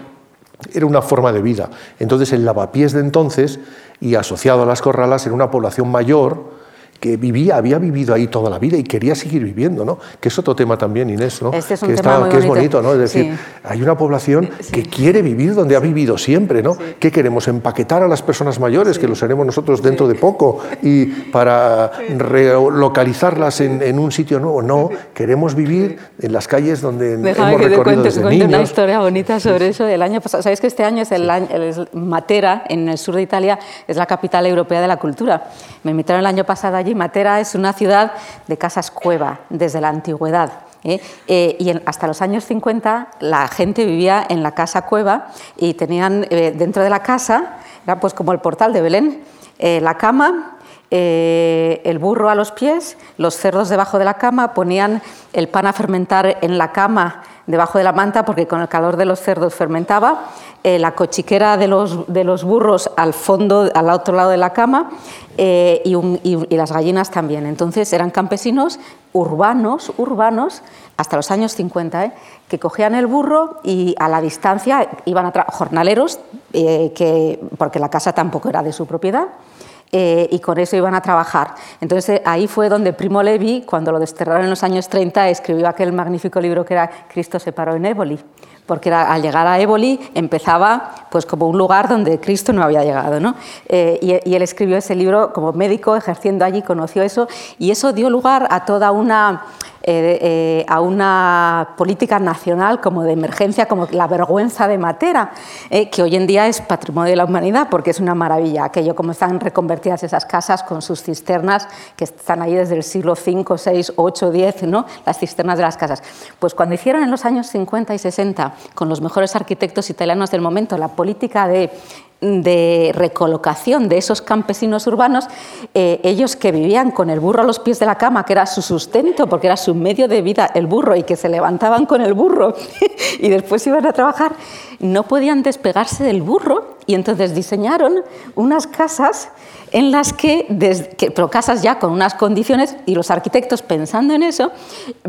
era una forma de vida. Entonces el lavapiés de entonces y asociado a las corralas era una población mayor, que vivía, había vivido ahí toda la vida y quería seguir viviendo, ¿no? Que es otro tema también, Inés, ¿no? Este es un que, tema muy que es bonito, ¿no? Es decir, hay una población que quiere vivir donde ha vivido siempre, ¿no? ¿Qué queremos? Empaquetar a las personas mayores, que lo seremos nosotros dentro de poco, y para relocalizarlas en, en, un sitio nuevo. No, queremos vivir en las calles donde Déjame hemos que recorrido te desde cuente, niños. una historia bonita sobre eso. El año pasado, ¿sabéis que este año es el año, el Matera, en el sur de Italia, es la capital europea de la cultura? Me invitaron el año pasado allí. Matera es una ciudad de casas cueva desde la antigüedad. ¿eh? Eh, y hasta los años 50 la gente vivía en la casa cueva y tenían eh, dentro de la casa, era pues como el portal de Belén, la cama, el burro a los pies, los cerdos debajo de la cama, ponían el pan a fermentar en la cama debajo de la manta porque con el calor de los cerdos fermentaba, eh, la cochiquera de los, de los, burros al fondo, al otro lado de la cama eh, y, las gallinas también. Entonces eran campesinos urbanos, urbanos, hasta los años 50, ¿eh? que cogían el burro y a la distancia iban a jornaleros, que, porque la casa tampoco era de su propiedad, eh, y con eso iban a trabajar. Entonces ahí fue donde Primo Levi, cuando lo desterraron en los años 30, escribió aquel magnífico libro que era Cristo se paró en Éboli, porque al llegar a Éboli empezaba pues como un lugar donde Cristo no había llegado. ¿no? Eh, y, y, él escribió ese libro como médico, ejerciendo allí, conoció eso, y eso dio lugar a toda una eh, eh, a una política nacional como de emergencia, como la vergüenza de Matera, eh, que hoy en día es patrimonio de la humanidad porque es una maravilla, aquello como están reconvertidas esas casas con sus cisternas que están ahí desde el siglo V, VI, VIII, X, ¿no? las cisternas de las casas. Pues cuando hicieron en los años 50 y 60, con los mejores arquitectos italianos del momento, la política de de recolocación de esos campesinos urbanos, eh, ellos que vivían con el burro a los pies de la cama, que era su sustento, porque era su medio de vida el burro, y que se levantaban con el burro (laughs) y después iban a trabajar, no podían despegarse del burro. Y entonces diseñaron unas casas en las que, pero casas ya con unas condiciones, y los arquitectos pensando en eso,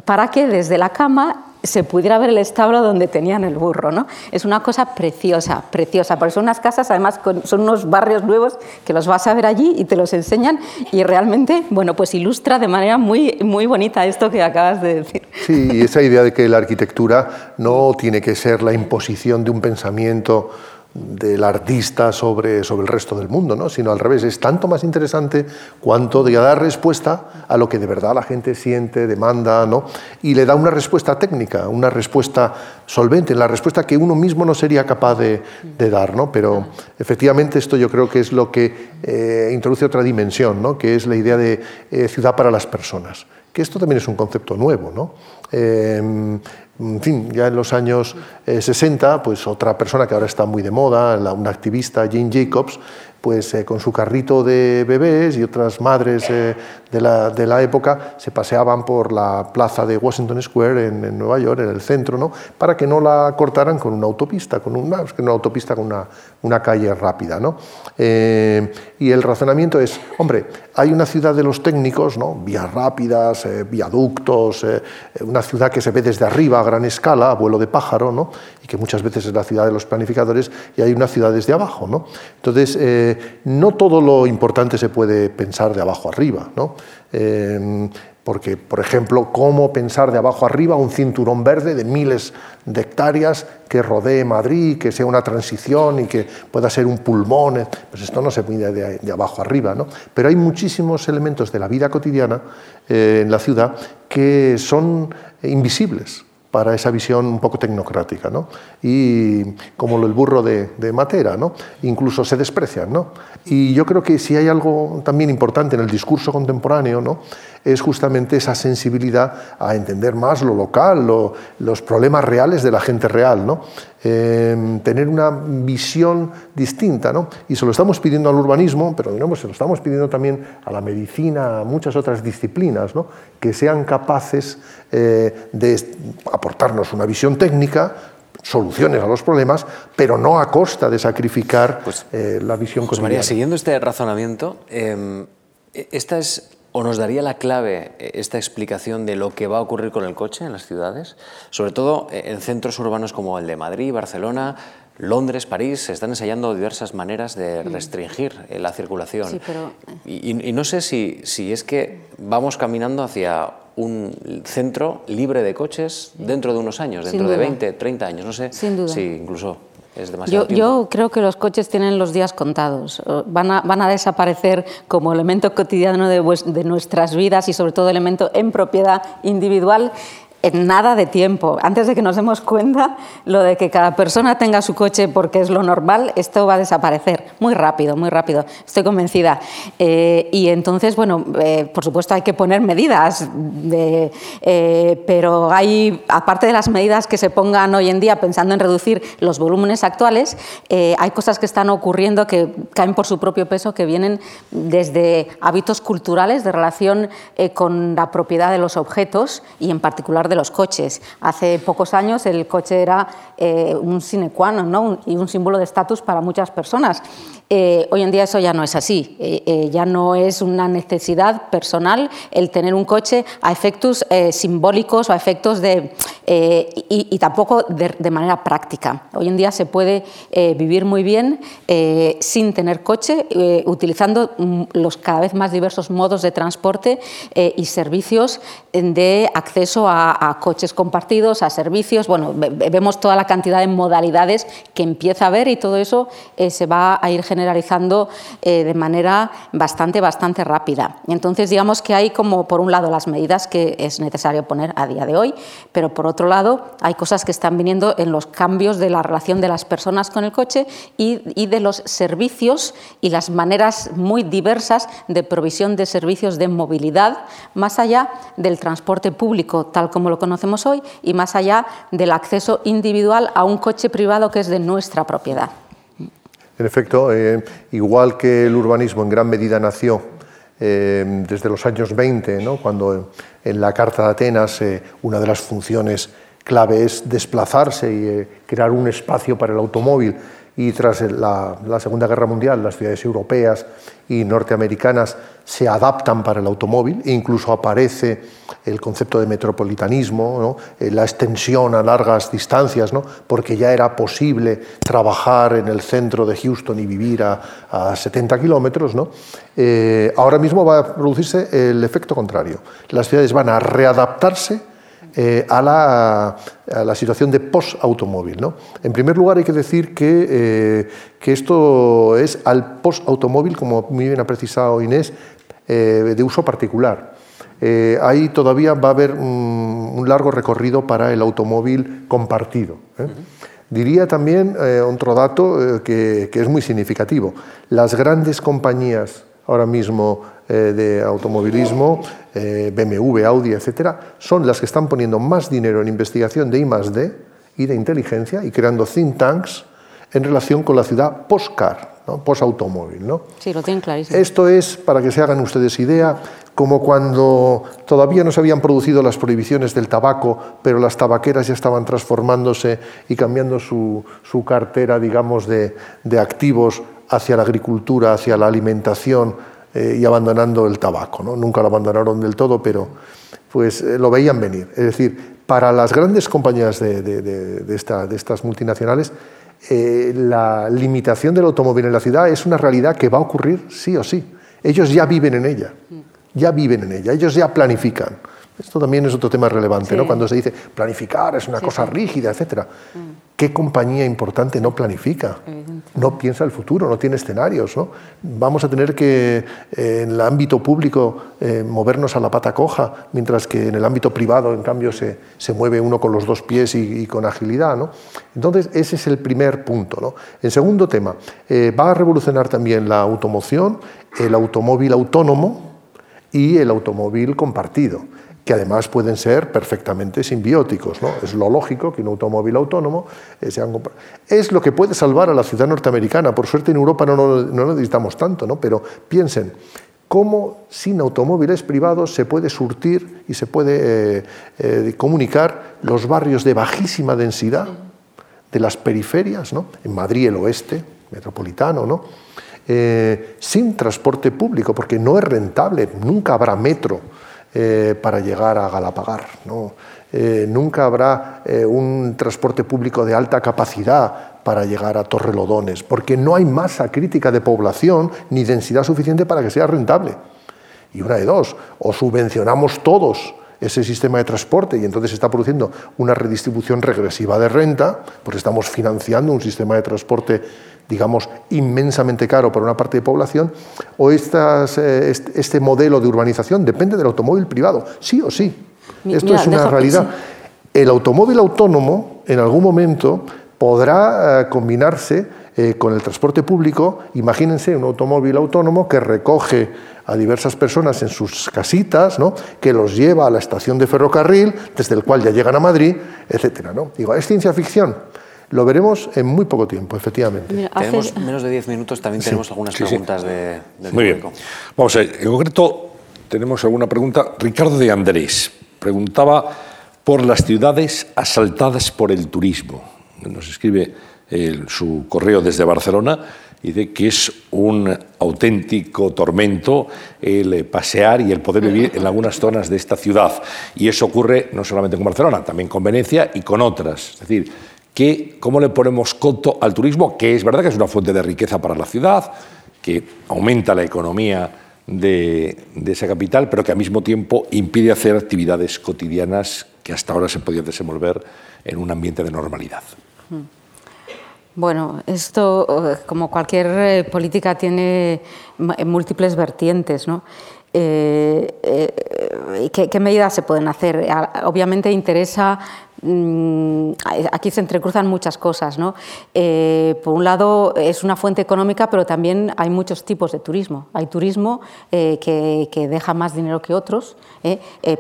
para que desde la cama se pudiera ver el establo donde tenían el burro. ¿no? Es una cosa preciosa, preciosa. Por eso unas casas, además, son unos barrios nuevos que los vas a ver allí y te los enseñan y realmente, bueno, pues ilustra de manera muy, muy bonita esto que acabas de decir. Sí, esa idea de que la arquitectura no tiene que ser la imposición de un pensamiento del artista sobre, sobre el resto del mundo, ¿no? sino al revés, es tanto más interesante cuanto de dar respuesta a lo que de verdad la gente siente, demanda, ¿no? y le da una respuesta técnica, una respuesta solvente, la respuesta que uno mismo no sería capaz de, dar. ¿no? Pero efectivamente esto yo creo que es lo que eh, introduce otra dimensión, ¿no? que es la idea de eh, ciudad para las personas, que esto también es un concepto nuevo. ¿no? Eh, en fin, ya en los años 60, eh, pues otra persona que ahora está muy de moda, una activista, Jane Jacobs, pues eh, con su carrito de bebés y otras madres eh, de, la, de, la, época se paseaban por la plaza de Washington Square en, Nueva York, en el centro, ¿no? para que no la cortaran con una autopista, con una, una autopista con una, una calle rápida. ¿no? Eh, y el razonamiento es, hombre, hay una ciudad de los técnicos, ¿no? vías rápidas, viaductos, una ciudad que se ve desde arriba a gran escala, a vuelo de pájaro, ¿no? y que muchas veces es la ciudad de los planificadores, y hay una ciudad desde abajo. ¿no? Entonces, no todo lo importante se puede pensar de abajo arriba, ¿no? Porque, por ejemplo, ¿cómo pensar de abajo arriba un cinturón verde de miles de hectáreas que rodee Madrid, que sea una transición y que pueda ser un pulmón? Pues esto no se puede de, de abajo arriba, ¿no? Pero hay muchísimos elementos de la vida cotidiana eh, en la ciudad que son invisibles para esa visión un poco tecnocrática, ¿no? Y como el burro de, de, Matera, ¿no? Incluso se desprecian, ¿no? Y yo creo que si hay algo también importante en el discurso contemporáneo, ¿no? Es justamente esa sensibilidad a entender más lo local, los problemas reales de la gente real, ¿no? Em, tener una visión distinta, ¿no? Y se lo estamos pidiendo al urbanismo, pero digamos, se lo estamos pidiendo también a la medicina, a muchas otras disciplinas, ¿no? Que sean capaces eh, de aportarnos una visión técnica, soluciones a los problemas, pero no a costa de sacrificar pues, eh, la visión José María, siguiendo este razonamiento, em, esta es o nos daría la clave eh, esta explicación de lo que va a ocurrir con el coche en las ciudades, sobre todo eh, en centros urbanos como el de Madrid, Barcelona, Londres, París, se están ensayando diversas maneras de restringir la circulación. Sí, pero... y, y, no sé si, si es que vamos caminando hacia un centro libre de coches dentro de unos años, dentro de 20, 30 años, no sé. Sin duda. si incluso es demasiado yo, tiempo. yo creo que los coches tienen los días contados, van a, van a desaparecer como elemento cotidiano de, de nuestras vidas y sobre todo elemento en propiedad individual en nada de tiempo. Antes de que nos demos cuenta, lo de que cada persona tenga su coche porque es lo normal, esto va a desaparecer muy rápido, muy rápido. Estoy convencida. Eh, y entonces, bueno, eh, por supuesto hay que poner medidas, de, eh, pero hay, aparte de las medidas que se pongan hoy en día pensando en reducir los volúmenes actuales, hay cosas que están ocurriendo que caen por su propio peso, que vienen desde hábitos culturales de relación con la propiedad de los objetos y en particular de los coches. Hace pocos años el coche era eh, un sine qua non ¿no? y un símbolo de estatus para muchas personas. Eh, hoy en día eso ya no es así, eh, eh, ya no es una necesidad personal el tener un coche a efectos simbólicos o a efectos de... Y, tampoco de, manera práctica. Hoy en día se puede vivir muy bien sin tener coche, utilizando mm, los cada vez más diversos modos de transporte y servicios de acceso a, a, coches compartidos, a servicios. Bueno, vemos toda la cantidad de modalidades que empieza a haber y todo eso se va a ir generando generalizando eh, de manera bastante, bastante rápida. Entonces, digamos que hay como, por un lado, las medidas que es necesario poner a día de hoy, pero por otro lado, hay cosas que están viniendo en los cambios de la relación de las personas con el coche y, y de los servicios y las maneras muy diversas de provisión de servicios de movilidad, más allá del transporte público tal como lo conocemos hoy y más allá del acceso individual a un coche privado que es de nuestra propiedad. En efecto, eh, igual que el urbanismo en gran medida nació eh, desde los años 20, cuando en la Carta de Atenas eh, una de las funciones clave es desplazarse y crear un espacio para el automóvil y tras la, Segunda Guerra Mundial las ciudades europeas y norteamericanas se adaptan para el automóvil e incluso aparece el concepto de metropolitanismo, eh, la extensión a largas distancias, porque ya era posible trabajar en el centro de Houston y vivir a, 70 kilómetros. Eh, ahora mismo va a producirse el efecto contrario. Las ciudades van a readaptarse eh, a, la, situación de post-automóvil. ¿no? En primer lugar, hay que decir que, eh, que esto es al post-automóvil, como muy bien ha precisado Inés, eh, de uso particular. ahí todavía va a haber un, largo recorrido para el automóvil compartido. Diría también otro dato que, que, es muy significativo. Las grandes compañías ahora mismo eh, de automovilismo, eh, BMW, Audi, etcétera, son las que están poniendo más dinero en investigación de I+D y de inteligencia y creando think tanks en relación con la ciudad post-car, ¿no? post-automóvil. ¿no? Sí, lo tienen clarísimo. Esto es, para que se hagan ustedes idea, como cuando todavía no se habían producido las prohibiciones del tabaco, pero las tabaqueras ya estaban transformándose y cambiando su, su cartera, digamos, de, de activos hacia la agricultura, hacia la alimentación, eh, y abandonando el tabaco. ¿no? Nunca lo abandonaron del todo, pero pues eh, lo veían venir. Es decir, para las grandes compañías de, de, estas multinacionales, eh, la limitación del automóvil en la ciudad es una realidad que va a ocurrir sí o sí. Ellos ya viven en ella, ya viven en ella, ellos ya planifican. Esto también es otro tema relevante, ¿no? Cuando se dice planificar es una cosa rígida, etcétera. Mm. ¿Qué compañía importante no planifica? No piensa el futuro, no tiene escenarios, ¿no? Vamos a tener que eh, en el ámbito público eh, movernos a la pata coja, mientras que en el ámbito privado, en cambio, se, se mueve uno con los dos pies y, con agilidad, ¿no? Entonces, ese es el primer punto, ¿no? En segundo tema, eh, va a revolucionar también la automoción, el automóvil autónomo y el automóvil compartido que además pueden ser perfectamente simbióticos. ¿no? Es lo lógico que un automóvil autónomo eh, sea Es lo que puede salvar a la ciudad norteamericana. Por suerte en Europa no, no, necesitamos tanto, ¿no? pero piensen, cómo sin automóviles privados se puede surtir y se puede eh, eh, comunicar los barrios de bajísima densidad de las periferias, ¿no? en Madrid el oeste, metropolitano, ¿no? sin transporte público, porque no es rentable, nunca habrá metro eh, para llegar a Galapagar. ¿no? Eh, nunca habrá eh, un transporte público de alta capacidad para llegar a Torrelodones, porque no hay masa crítica de población ni densidad suficiente para que sea rentable. Y una de dos, o subvencionamos todos ese sistema de transporte y entonces se está produciendo una redistribución regresiva de renta, porque estamos financiando un sistema de transporte digamos, inmensamente caro para una parte de población, o estas, eh, este modelo de urbanización depende del automóvil privado, sí o sí. Esto es una realidad. El automóvil autónomo, en algún momento, podrá eh, combinarse eh, con el transporte público. Imagínense un automóvil autónomo que recoge a diversas personas en sus casitas, ¿no? que los lleva a la estación de ferrocarril, desde el cual ya llegan a Madrid, etc. ¿no? Digo, ¿es ciencia ficción? Lo veremos en muy poco tiempo, efectivamente. tenemos menos de 10 minutos, también tenemos algunas preguntas de, del Muy bien. Vamos a ver, en concreto tenemos alguna pregunta. Ricardo de Andrés preguntaba por las ciudades asaltadas por el turismo. Nos escribe su correo desde Barcelona dice que es un auténtico tormento el pasear y el poder vivir en algunas zonas de esta ciudad. Y eso ocurre no solamente con Barcelona, también con Venecia y con otras. Es decir, que, ¿cómo le ponemos coto al turismo? Que es verdad que es una fuente de riqueza para la ciudad, que aumenta la economía de, esa capital, pero que al mismo tiempo impide hacer actividades cotidianas que hasta ahora se podían desenvolver en un ambiente de normalidad. Bueno, esto, como cualquier eh, política, tiene múltiples vertientes. ¿no? Eh, eh, ¿qué, medidas se pueden hacer? Obviamente interesa, aquí se entrecruzan muchas cosas. ¿no? Eh, por un lado es una fuente económica, pero también hay muchos tipos de turismo. Hay turismo que, deja más dinero que otros.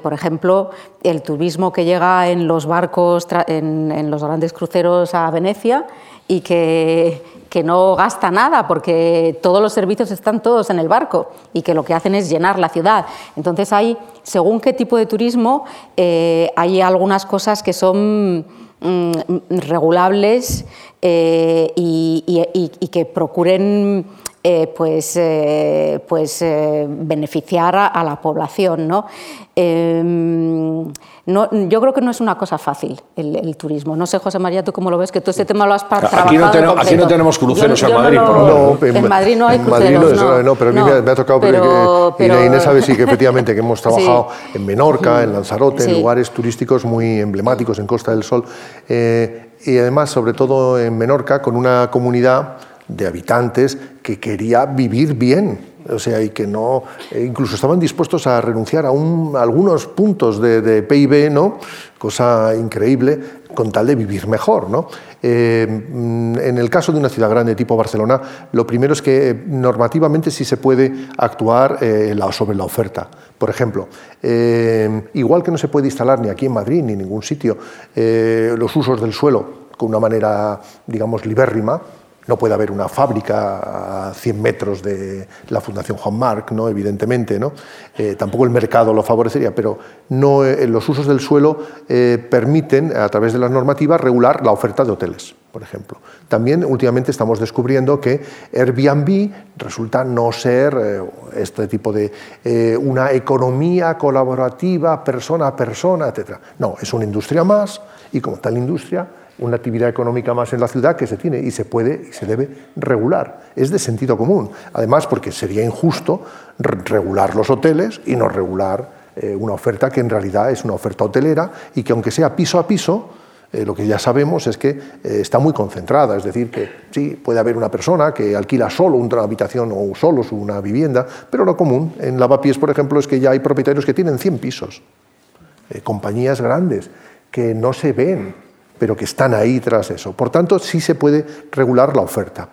por ejemplo, el turismo que llega en los barcos, en los grandes cruceros a Venecia y que que no gasta nada porque todos los servicios están todos en el barco y que lo que hacen es llenar la ciudad. Entonces hay, según qué tipo de turismo, eh, hay algunas cosas que son mm, regulables eh, y, que procuren eh, pues, pues beneficiar a, la población. ¿no? Em, no, yo creo que no es una cosa fácil el, turismo. No sé, José María, tú cómo lo ves, que tú este tema lo has trabajado. Aquí no, tenemos, aquí no tenemos cruceros en Madrid, por no, en, en, Madrid no hay cruceros. no, no, pero a mí me, ha tocado, pero, que, y Inés sabe sí, que efectivamente que hemos (laughs) trabajado en Menorca, en Lanzarote, en lugares turísticos muy emblemáticos en Costa del Sol, eh, y además, sobre todo en Menorca, con una comunidad de habitantes que quería vivir bien o sea, y que no, eh, incluso estaban dispuestos a renunciar a, algunos puntos de, PIB, ¿no? cosa increíble, con tal de vivir mejor. ¿no? Eh, en el caso de una ciudad grande tipo Barcelona, lo primero es que eh, normativamente sí se puede actuar sobre la oferta. Por ejemplo, igual que no se puede instalar ni aquí en Madrid ni en ningún sitio los usos del suelo con una manera, digamos, libérrima, no puede haber una fábrica a 100 metros de la Fundación Juan Marc, ¿no? evidentemente. ¿no? Eh, tampoco el mercado lo favorecería, pero no, eh, los usos del suelo eh, permiten, a través de las normativas, regular la oferta de hoteles, por ejemplo. También últimamente estamos descubriendo que Airbnb resulta no ser este tipo de una economía colaborativa, persona a persona, etc. No, es una industria más y como tal industria una actividad económica más en la ciudad que se tiene y se puede y se debe regular. Es de sentido común. Además, porque sería injusto regular los hoteles y no regular eh, una oferta que en realidad es una oferta hotelera y que aunque sea piso a piso, eh, lo que ya sabemos es que eh, está muy concentrada, es decir, que sí, puede haber una persona que alquila solo una habitación o solo una vivienda, pero lo común en Lavapiés, por ejemplo, es que ya hay propietarios que tienen 100 pisos, compañías grandes que no se ven pero que están ahí tras eso. Por tanto, sí se puede regular la oferta.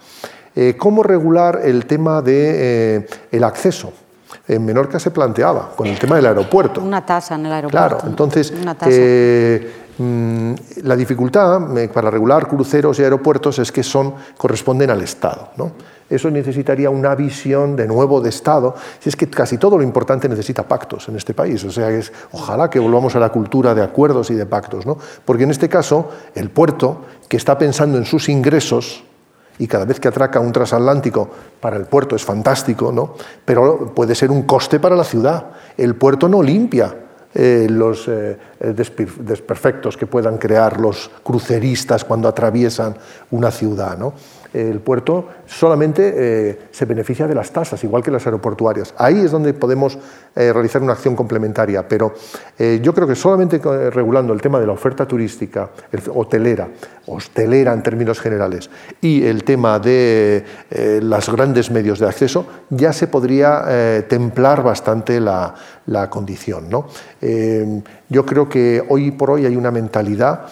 Eh, ¿Cómo regular el tema del de, eh, acceso? En Menorca se planteaba con el tema del aeropuerto. Una tasa en el aeropuerto. Claro, entonces eh, mm, la dificultad para regular cruceros y aeropuertos es que son, corresponden al Estado. ¿no? Eso necesitaría una visión de nuevo de Estado. Si es que casi todo lo importante necesita pactos en este país. O sea, es, ojalá que volvamos a la cultura de acuerdos y de pactos. ¿no? Porque en este caso, el puerto, que está pensando en sus ingresos, y cada vez que atraca un transatlántico para el puerto es fantástico, ¿no? pero puede ser un coste para la ciudad. El puerto no limpia eh, los eh, desperfectos que puedan crear los cruceristas cuando atraviesan una ciudad. ¿no? El puerto solamente eh, se beneficia de las tasas, igual que las aeroportuarias. Ahí es donde podemos eh, realizar una acción complementaria, pero eh, yo creo que solamente regulando el tema de la oferta turística, hotelera, hostelera en términos generales, y el tema de los grandes medios de acceso, ya se podría templar bastante la, la condición. ¿no? yo creo que hoy por hoy hay una mentalidad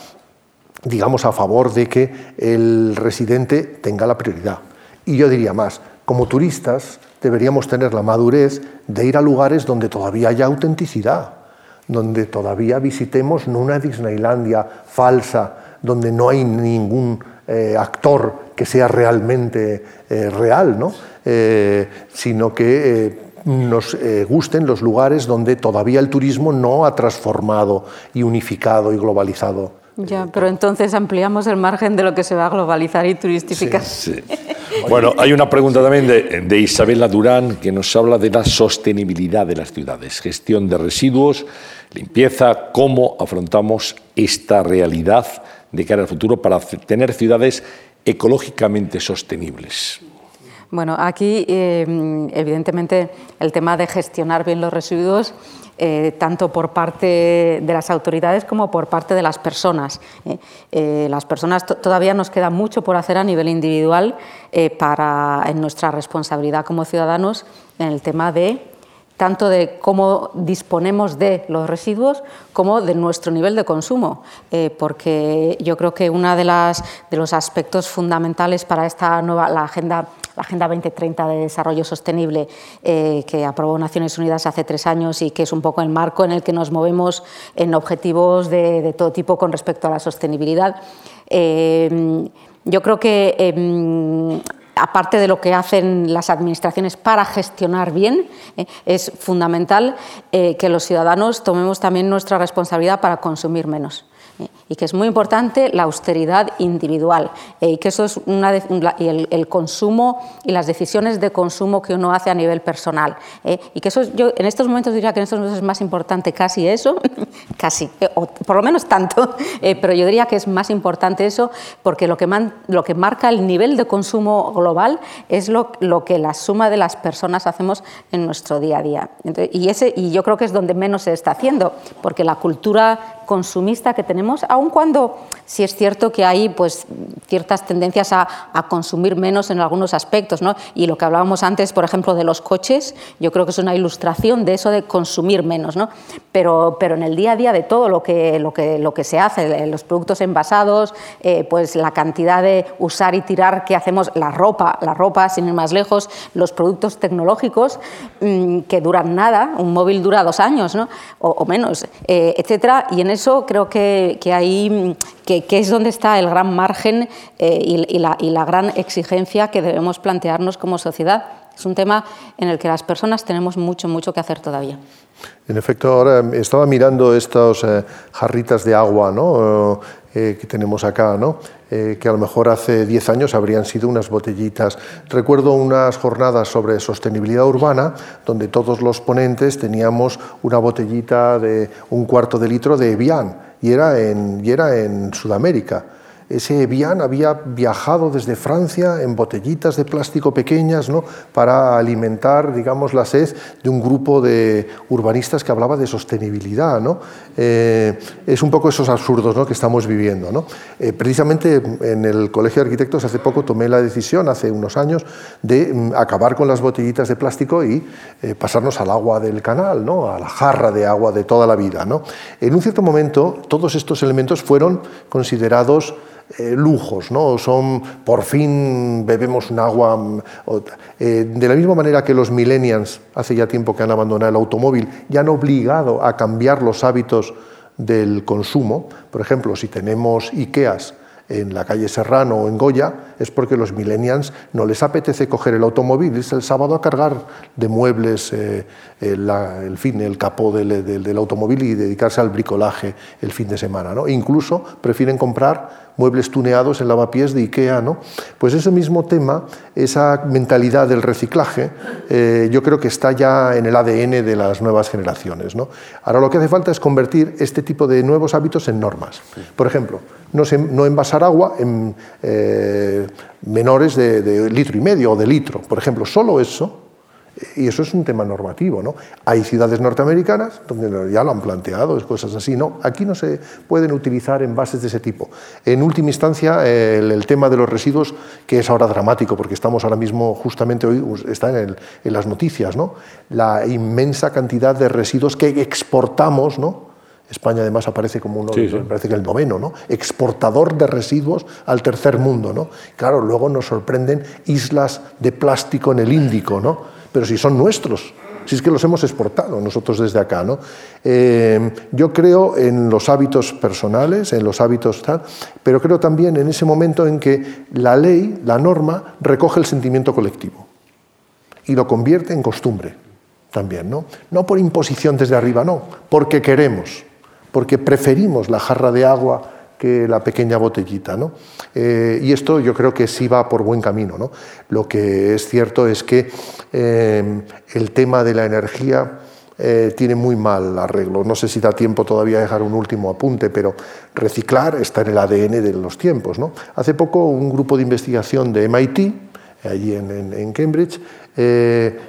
digamos, a favor de que el residente tenga la prioridad. Y yo diría más, como turistas deberíamos tener la madurez de ir a lugares donde todavía haya autenticidad, donde todavía visitemos no una Disneylandia falsa, donde no hay ningún eh, actor que sea realmente eh, real, ¿no? Eh, sino que nos gusten los lugares donde todavía el turismo no ha transformado y unificado y globalizado. Ya, pero entonces ampliamos el margen de lo que se va a globalizar y turistificar. (laughs) Sí. Bueno, hay una pregunta también de, de, Isabela Durán que nos habla de la sostenibilidad de las ciudades, gestión de residuos, limpieza, cómo afrontamos esta realidad de cara al futuro para tener ciudades ecológicamente sostenibles. Bueno, aquí eh, evidentemente el tema de gestionar bien los residuos, eh, tanto por parte de las autoridades como por parte de las personas. ¿eh? las personas todavía nos queda mucho por hacer a nivel individual para, en nuestra responsabilidad como ciudadanos en el tema de tanto de cómo disponemos de los residuos como de nuestro nivel de consumo, eh, porque yo creo que uno de, de los aspectos fundamentales para esta nueva la agenda la Agenda 2030 de Desarrollo Sostenible eh, que aprobó Naciones Unidas hace tres años y que es un poco el marco en el que nos movemos en objetivos de, todo tipo con respecto a la sostenibilidad. Eh, yo creo que em, aparte de lo que hacen las administraciones para gestionar bien, eh, es fundamental eh, que los ciudadanos tomemos también nuestra responsabilidad para consumir menos y que es muy importante la austeridad individual eh, y que eso es una, y el, consumo y las decisiones de consumo que uno hace a nivel personal eh, y que eso yo en estos momentos diría que en estos momentos es más importante casi eso (laughs) casi eh, o por lo menos tanto (laughs) pero yo diría que es más importante eso porque lo que, lo que marca el nivel de consumo global es lo, lo, que la suma de las personas hacemos en nuestro día a día. Y ese y yo creo que es donde menos se está haciendo porque la cultura consumista que tenemos, aun cuando sí es cierto que hay pues, ciertas tendencias a, consumir menos en algunos aspectos. ¿no? Y lo que hablábamos antes, por ejemplo, de los coches, yo creo que es una ilustración de eso de consumir menos. ¿no? Pero, pero en el día a día de todo lo que, lo que, lo que se hace, los productos envasados, eh, pues la cantidad de usar y tirar que hacemos, la ropa, la ropa, sin ir más lejos, los productos tecnológicos mm, que duran nada, un móvil dura dos años ¿no? o, menos, eh, etcétera, y en eso creo que, que hay que, es donde está el gran margen eh, y, la, gran exigencia que debemos plantearnos como sociedad. Es un tema en el que las personas tenemos mucho, mucho que hacer todavía. En efecto, ahora estaba mirando estas eh, jarritas de agua ¿no? Eh, que tenemos acá, ¿no? que a lo mejor hace 10 años habrían sido unas botellitas. Recuerdo unas jornadas sobre sostenibilidad urbana donde todos los ponentes teníamos una botellita de un cuarto de litro de Evian y era en, y era en Sudamérica. Ese Evian había viajado desde Francia en botellitas de plástico pequeñas ¿no? para alimentar digamos, la sed de un grupo de urbanistas que hablaba de sostenibilidad. ¿no? Eh, es un poco esos absurdos ¿no? que estamos viviendo. ¿no? Eh, precisamente en el Colegio de Arquitectos hace poco tomé la decisión, hace unos años, de mm, acabar con las botellitas de plástico y eh, pasarnos al agua del canal, ¿no? a la jarra de agua de toda la vida. ¿no? En un cierto momento todos estos elementos fueron considerados eh, lujos, ¿no? Son, por fin bebemos un agua. Mm, eh, de la misma manera que los millennials, hace ya tiempo que han abandonado el automóvil, ya han obligado a cambiar los hábitos del consumo. Por ejemplo, si tenemos IKEAs en la calle Serrano o en Goya, es porque los millennials no les apetece coger el automóvil, irse el sábado a cargar de muebles eh, el, fin, el capó del, del, automóvil y dedicarse al bricolaje el fin de semana. ¿no? incluso prefieren comprar muebles tuneados en lavapiés de Ikea. ¿no? Pues ese mismo tema, esa mentalidad del reciclaje, eh, yo creo que está ya en el ADN de las nuevas generaciones. ¿no? Ahora lo que hace falta es convertir este tipo de nuevos hábitos en normas. Por ejemplo, no, no envasar agua en eh, menores de, litro y medio o de litro. Por ejemplo, solo eso y eso es un tema normativo. ¿no? Hay ciudades norteamericanas donde ya lo han planteado, cosas así. No, aquí no se pueden utilizar envases de ese tipo. En última instancia, el, tema de los residuos, que es ahora dramático, porque estamos ahora mismo, justamente hoy está en, las noticias, ¿no? la inmensa cantidad de residuos que exportamos. ¿no? España además aparece como uno, parece que el noveno, ¿no? exportador de residuos al tercer mundo. ¿no? Claro, luego nos sorprenden islas de plástico en el Índico, ¿no? pero si son nuestros, si es que los hemos exportado nosotros desde acá. ¿no? Eh, yo creo en los hábitos personales, en los hábitos tal, pero creo también en ese momento en que la ley, la norma, recoge el sentimiento colectivo y lo convierte en costumbre. también, ¿no? No por imposición desde arriba, no, porque queremos, porque preferimos la jarra de agua que la pequeña botellita. ¿no? Eh, y esto yo creo que sí va por buen camino. ¿no? Lo que es cierto es que eh, el tema de la energía eh, tiene muy mal arreglo. No sé si da tiempo todavía dejar un último apunte, pero reciclar está en el ADN de los tiempos. ¿no? Hace poco un grupo de investigación de MIT, allí en, Cambridge,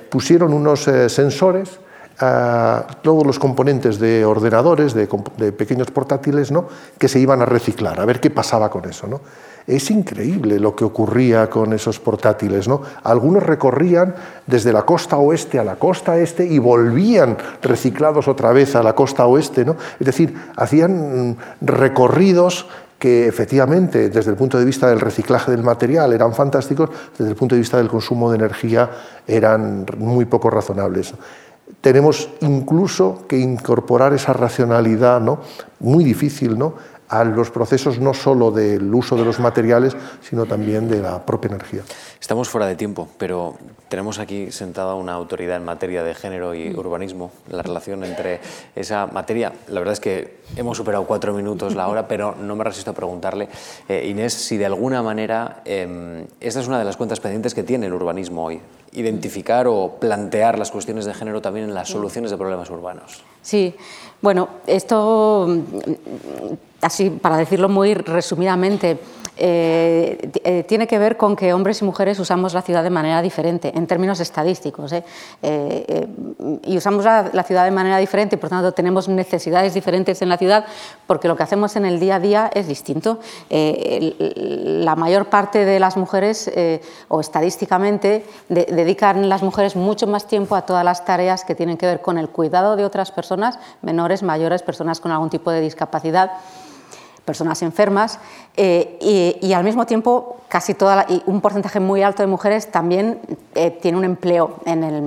pusieron unos sensores todos los componentes de ordenadores, de, pequeños portátiles, ¿no? que se iban a reciclar, a ver qué pasaba con eso. ¿no? Es increíble lo que ocurría con esos portátiles. ¿no? Algunos recorrían desde la costa oeste a la costa este y volvían reciclados otra vez a la costa oeste. ¿no? Es decir, hacían recorridos que efectivamente desde el punto de vista del reciclaje del material eran fantásticos, desde el punto de vista del consumo de energía eran muy poco razonables tenemos incluso que incorporar esa racionalidad, ¿no? muy difícil, ¿no? A los procesos no solo del uso de los materiales, sino también de la propia energía. Estamos fuera de tiempo, pero tenemos aquí sentada una autoridad en materia de género y urbanismo, la relación entre esa materia. La verdad es que hemos superado cuatro minutos la hora, pero no me resisto a preguntarle, eh, Inés, si de alguna manera em, esta es una de las cuentas pendientes que tiene el urbanismo hoy identificar o plantear las cuestiones de género también en las soluciones de problemas urbanos. Sí, bueno, esto, así para decirlo muy resumidamente, eh, eh, tiene que ver con que hombres y mujeres usamos la ciudad de manera diferente, en términos estadísticos. ¿eh? y usamos la, ciudad de manera diferente por tanto tenemos necesidades diferentes en la ciudad porque lo que hacemos en el día a día es distinto. la mayor parte de las mujeres, o estadísticamente, dedican las mujeres mucho más tiempo a todas las tareas que tienen que ver con el cuidado de otras personas, menores, mayores, personas con algún tipo de discapacidad personas enfermas eh, y, al mismo tiempo casi toda y un porcentaje muy alto de mujeres también eh, tiene un empleo en el,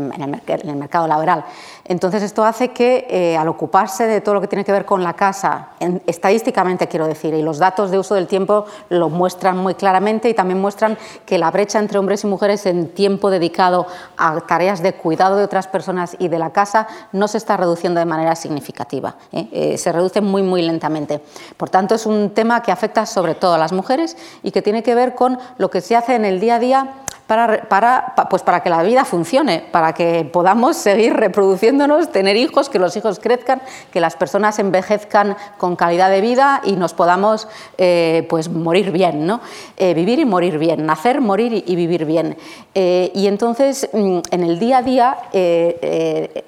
mercado laboral. Entonces esto hace que eh, al ocuparse de todo lo que tiene que ver con la casa, estadísticamente quiero decir, y los datos de uso del tiempo lo muestran muy claramente y también muestran que la brecha entre hombres y mujeres en tiempo dedicado a tareas de cuidado de otras personas y de la casa no se está reduciendo de manera significativa, se reduce muy muy lentamente. Por tanto es un tema que afecta sobre todo a las mujeres y que tiene que ver con lo que se hace en el día a día para, para, pues para que la vida funcione, para que podamos seguir reproduciéndonos, tener hijos, que los hijos crezcan, que las personas envejezcan con calidad de vida y nos podamos eh, pues morir bien, ¿no? Eh, vivir y morir bien, nacer, morir y, vivir bien. Eh, y entonces, mm, en el día a día,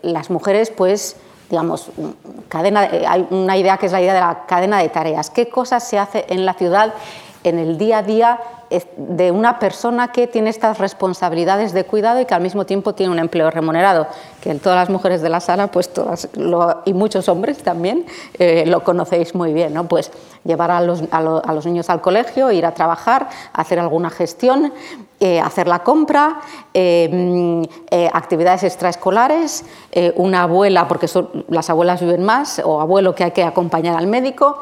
las mujeres, pues, digamos, cadena, hay una idea que es la idea de la cadena de tareas. ¿Qué cosas se hace en la ciudad en el día a día de una persona que tiene estas responsabilidades de cuidado y que al mismo tiempo tiene un empleo remunerado, que todas las mujeres de la sala, pues todas, y muchos hombres también, eh, lo conocéis muy bien, ¿no? Pues llevar a los, a, los, niños al colegio, ir a trabajar, hacer alguna gestión, eh, hacer la compra, eh, actividades extraescolares, una abuela, porque las abuelas viven más, o abuelo que hay que acompañar al médico.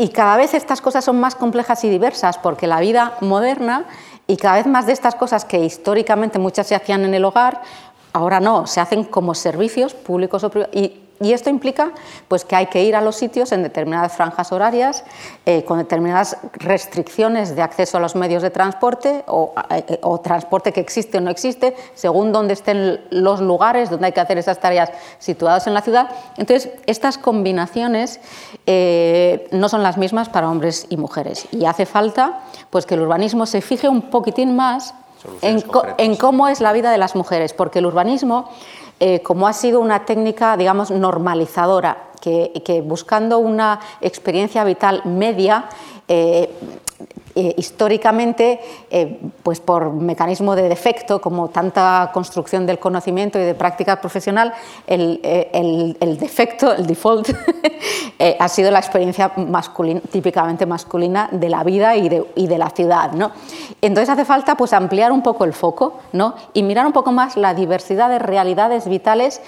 Y cada vez estas cosas son más complejas y diversas porque la vida moderna y cada vez más de estas cosas que históricamente muchas se hacían en el hogar, ahora no, se hacen como servicios públicos o privados. Esto implica pues, que hay que ir a los sitios en determinadas franjas horarias, eh, con determinadas restricciones de acceso a los medios de transporte o, eh, transporte que existe o no existe, según dónde estén los lugares donde hay que hacer esas tareas situadas en la ciudad. Entonces, estas combinaciones eh, no son las mismas para hombres y mujeres. Y hace falta pues, que el urbanismo se fije un poquitín más en, en cómo es la vida de las mujeres, porque el urbanismo eh, como ha sido una técnica, digamos, normalizadora, que, buscando una experiencia vital media, eh, eh, históricamente, eh, pues por mecanismo de defecto, como tanta construcción del conocimiento y de práctica profesional, el, eh, defecto, el default, (laughs) ha sido la experiencia típicamente masculina de la vida y de, la ciudad. ¿no? Entonces hace falta pues, ampliar un poco el foco ¿no? y mirar un poco más la diversidad de realidades vitales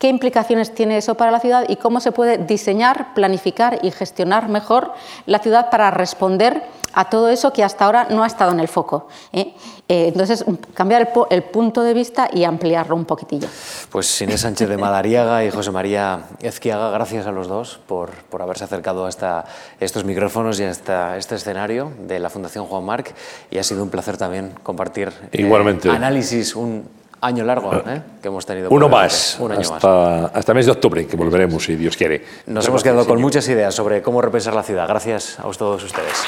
qué implicaciones tiene eso para la ciudad y cómo se puede diseñar, planificar y gestionar mejor la ciudad para responder a todo eso que hasta ahora no ha estado en el foco. ¿eh? Eh, entonces, cambiar el, punto de vista y ampliarlo un poquitillo. Pues Inés Sánchez de Madariaga y José María Ezquiaga, gracias a los dos por, por haberse acercado a estos micrófonos y a este escenario de la Fundación Juan Marc y ha sido un placer también compartir eh, Igualmente. análisis, un año largo ¿eh? que hemos tenido. Uno más, un año hasta, más. hasta mes de octubre, que volveremos, si Dios quiere. Nos hemos quedado con muchas ideas sobre cómo repensar la ciudad. Gracias a todos ustedes.